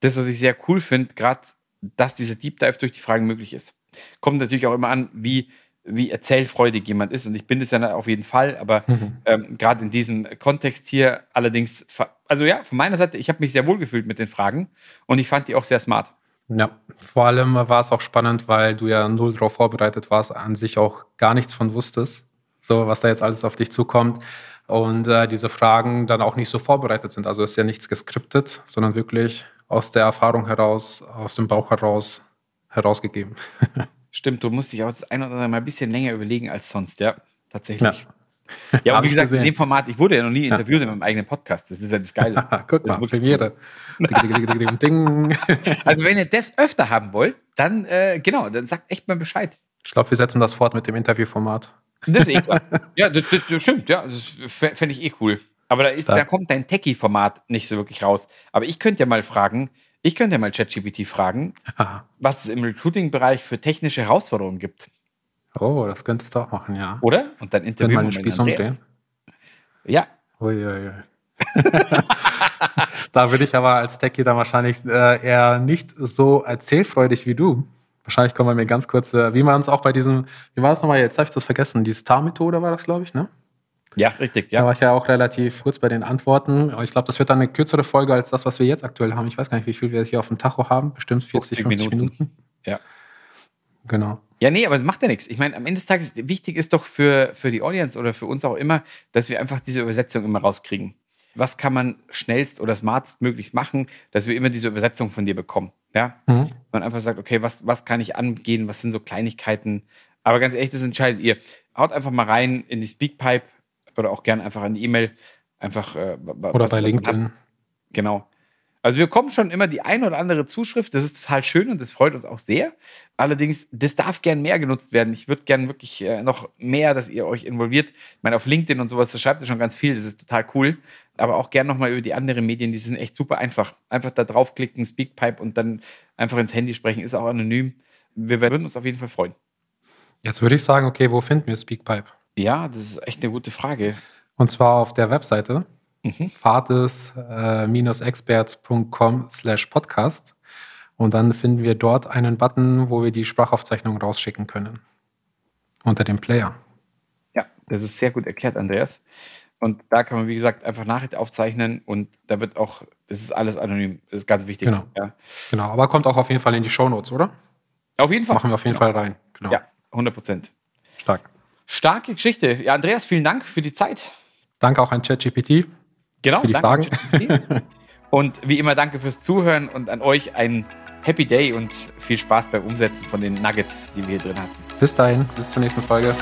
das, was ich sehr cool finde, gerade, dass dieser Deep Dive durch die Fragen möglich ist. Kommt natürlich auch immer an, wie wie erzählfreudig jemand ist. Und ich bin es ja auf jeden Fall, aber (laughs) mhm. ähm, gerade in diesem Kontext hier allerdings, also ja, von meiner Seite, ich habe mich sehr wohl gefühlt mit den Fragen und ich fand die auch sehr smart. Ja, vor allem war es auch spannend, weil du ja null drauf vorbereitet warst, an sich auch gar nichts von wusstest, so was da jetzt alles auf dich zukommt. Und äh, diese Fragen dann auch nicht so vorbereitet sind. Also ist ja nichts geskriptet, sondern wirklich aus der Erfahrung heraus, aus dem Bauch heraus herausgegeben. (laughs) Stimmt, du musst dich auch das ein oder andere Mal ein bisschen länger überlegen als sonst, ja. Tatsächlich. Ja, (laughs) ja und wie gesagt, gesehen. in dem Format, ich wurde ja noch nie ja. interviewt in meinem eigenen Podcast. Das ist ja das Geile. (laughs) Guck mal, Premiere. (laughs) also, wenn ihr das öfter haben wollt, dann, äh, genau, dann sagt echt mal Bescheid. Ich glaube, wir setzen das fort mit dem Interviewformat. Das ist eh klar. ja, das, das, das stimmt, ja. Das fände ich eh cool. Aber da, ist, da kommt dein Techie-Format nicht so wirklich raus. Aber ich könnte ja mal fragen, ich könnte ja mal ChatGPT fragen, Aha. (laughs) was es im Recruiting-Bereich für technische Herausforderungen gibt. Oh, das könntest du auch machen, ja. Oder? Und dann interviewen wir Spieß umdrehen. Ja. Uiuiui. (laughs) da würde ich aber als Techie dann wahrscheinlich äh, eher nicht so erzählfreudig wie du. Wahrscheinlich kommen wir mir ganz kurz, äh, wie man es auch bei diesem, wie war das nochmal, jetzt habe ich das vergessen, die Star-Methode war das, glaube ich, ne? Ja, richtig. Ja. Da war ich ja auch relativ kurz bei den Antworten. Aber ich glaube, das wird dann eine kürzere Folge als das, was wir jetzt aktuell haben. Ich weiß gar nicht, wie viel wir hier auf dem Tacho haben. Bestimmt 40, 50 Minuten. Minuten. Ja. Genau. Ja, nee, aber es macht ja nichts. Ich meine, am Ende des Tages, wichtig ist doch für, für die Audience oder für uns auch immer, dass wir einfach diese Übersetzung immer rauskriegen. Was kann man schnellst oder smartest möglichst machen, dass wir immer diese Übersetzung von dir bekommen? Ja? Mhm. Man einfach sagt, okay, was, was kann ich angehen? Was sind so Kleinigkeiten? Aber ganz ehrlich, das entscheidet ihr. Haut einfach mal rein in die Speakpipe, oder auch gerne einfach an die E-Mail. Einfach. Äh, oder bei LinkedIn. Genau. Also wir kommen schon immer die ein oder andere Zuschrift. Das ist total schön und das freut uns auch sehr. Allerdings, das darf gern mehr genutzt werden. Ich würde gern wirklich äh, noch mehr, dass ihr euch involviert. Ich meine, auf LinkedIn und sowas, da schreibt ihr schon ganz viel. Das ist total cool. Aber auch gern nochmal über die anderen Medien. Die sind echt super einfach. Einfach da draufklicken, Speakpipe und dann einfach ins Handy sprechen. Ist auch anonym. Wir würden uns auf jeden Fall freuen. Jetzt würde ich sagen, okay, wo finden wir Speakpipe? Ja, das ist echt eine gute Frage. Und zwar auf der Webseite mhm. fates-experts.com slash podcast. Und dann finden wir dort einen Button, wo wir die Sprachaufzeichnung rausschicken können. Unter dem Player. Ja, das ist sehr gut erklärt, Andreas. Und da kann man, wie gesagt, einfach Nachricht aufzeichnen und da wird auch, es ist alles anonym. Das ist ganz wichtig. Genau. Ja. genau, aber kommt auch auf jeden Fall in die Shownotes, oder? Auf jeden Fall. Machen wir auf jeden genau. Fall rein. Genau. Ja, 100 Prozent. Stark. Starke Geschichte. Ja, Andreas, vielen Dank für die Zeit. Danke auch an ChatGPT. Genau, für die Fragen. und wie immer, danke fürs Zuhören und an euch ein Happy Day und viel Spaß beim Umsetzen von den Nuggets, die wir hier drin hatten. Bis dahin, bis zur nächsten Folge.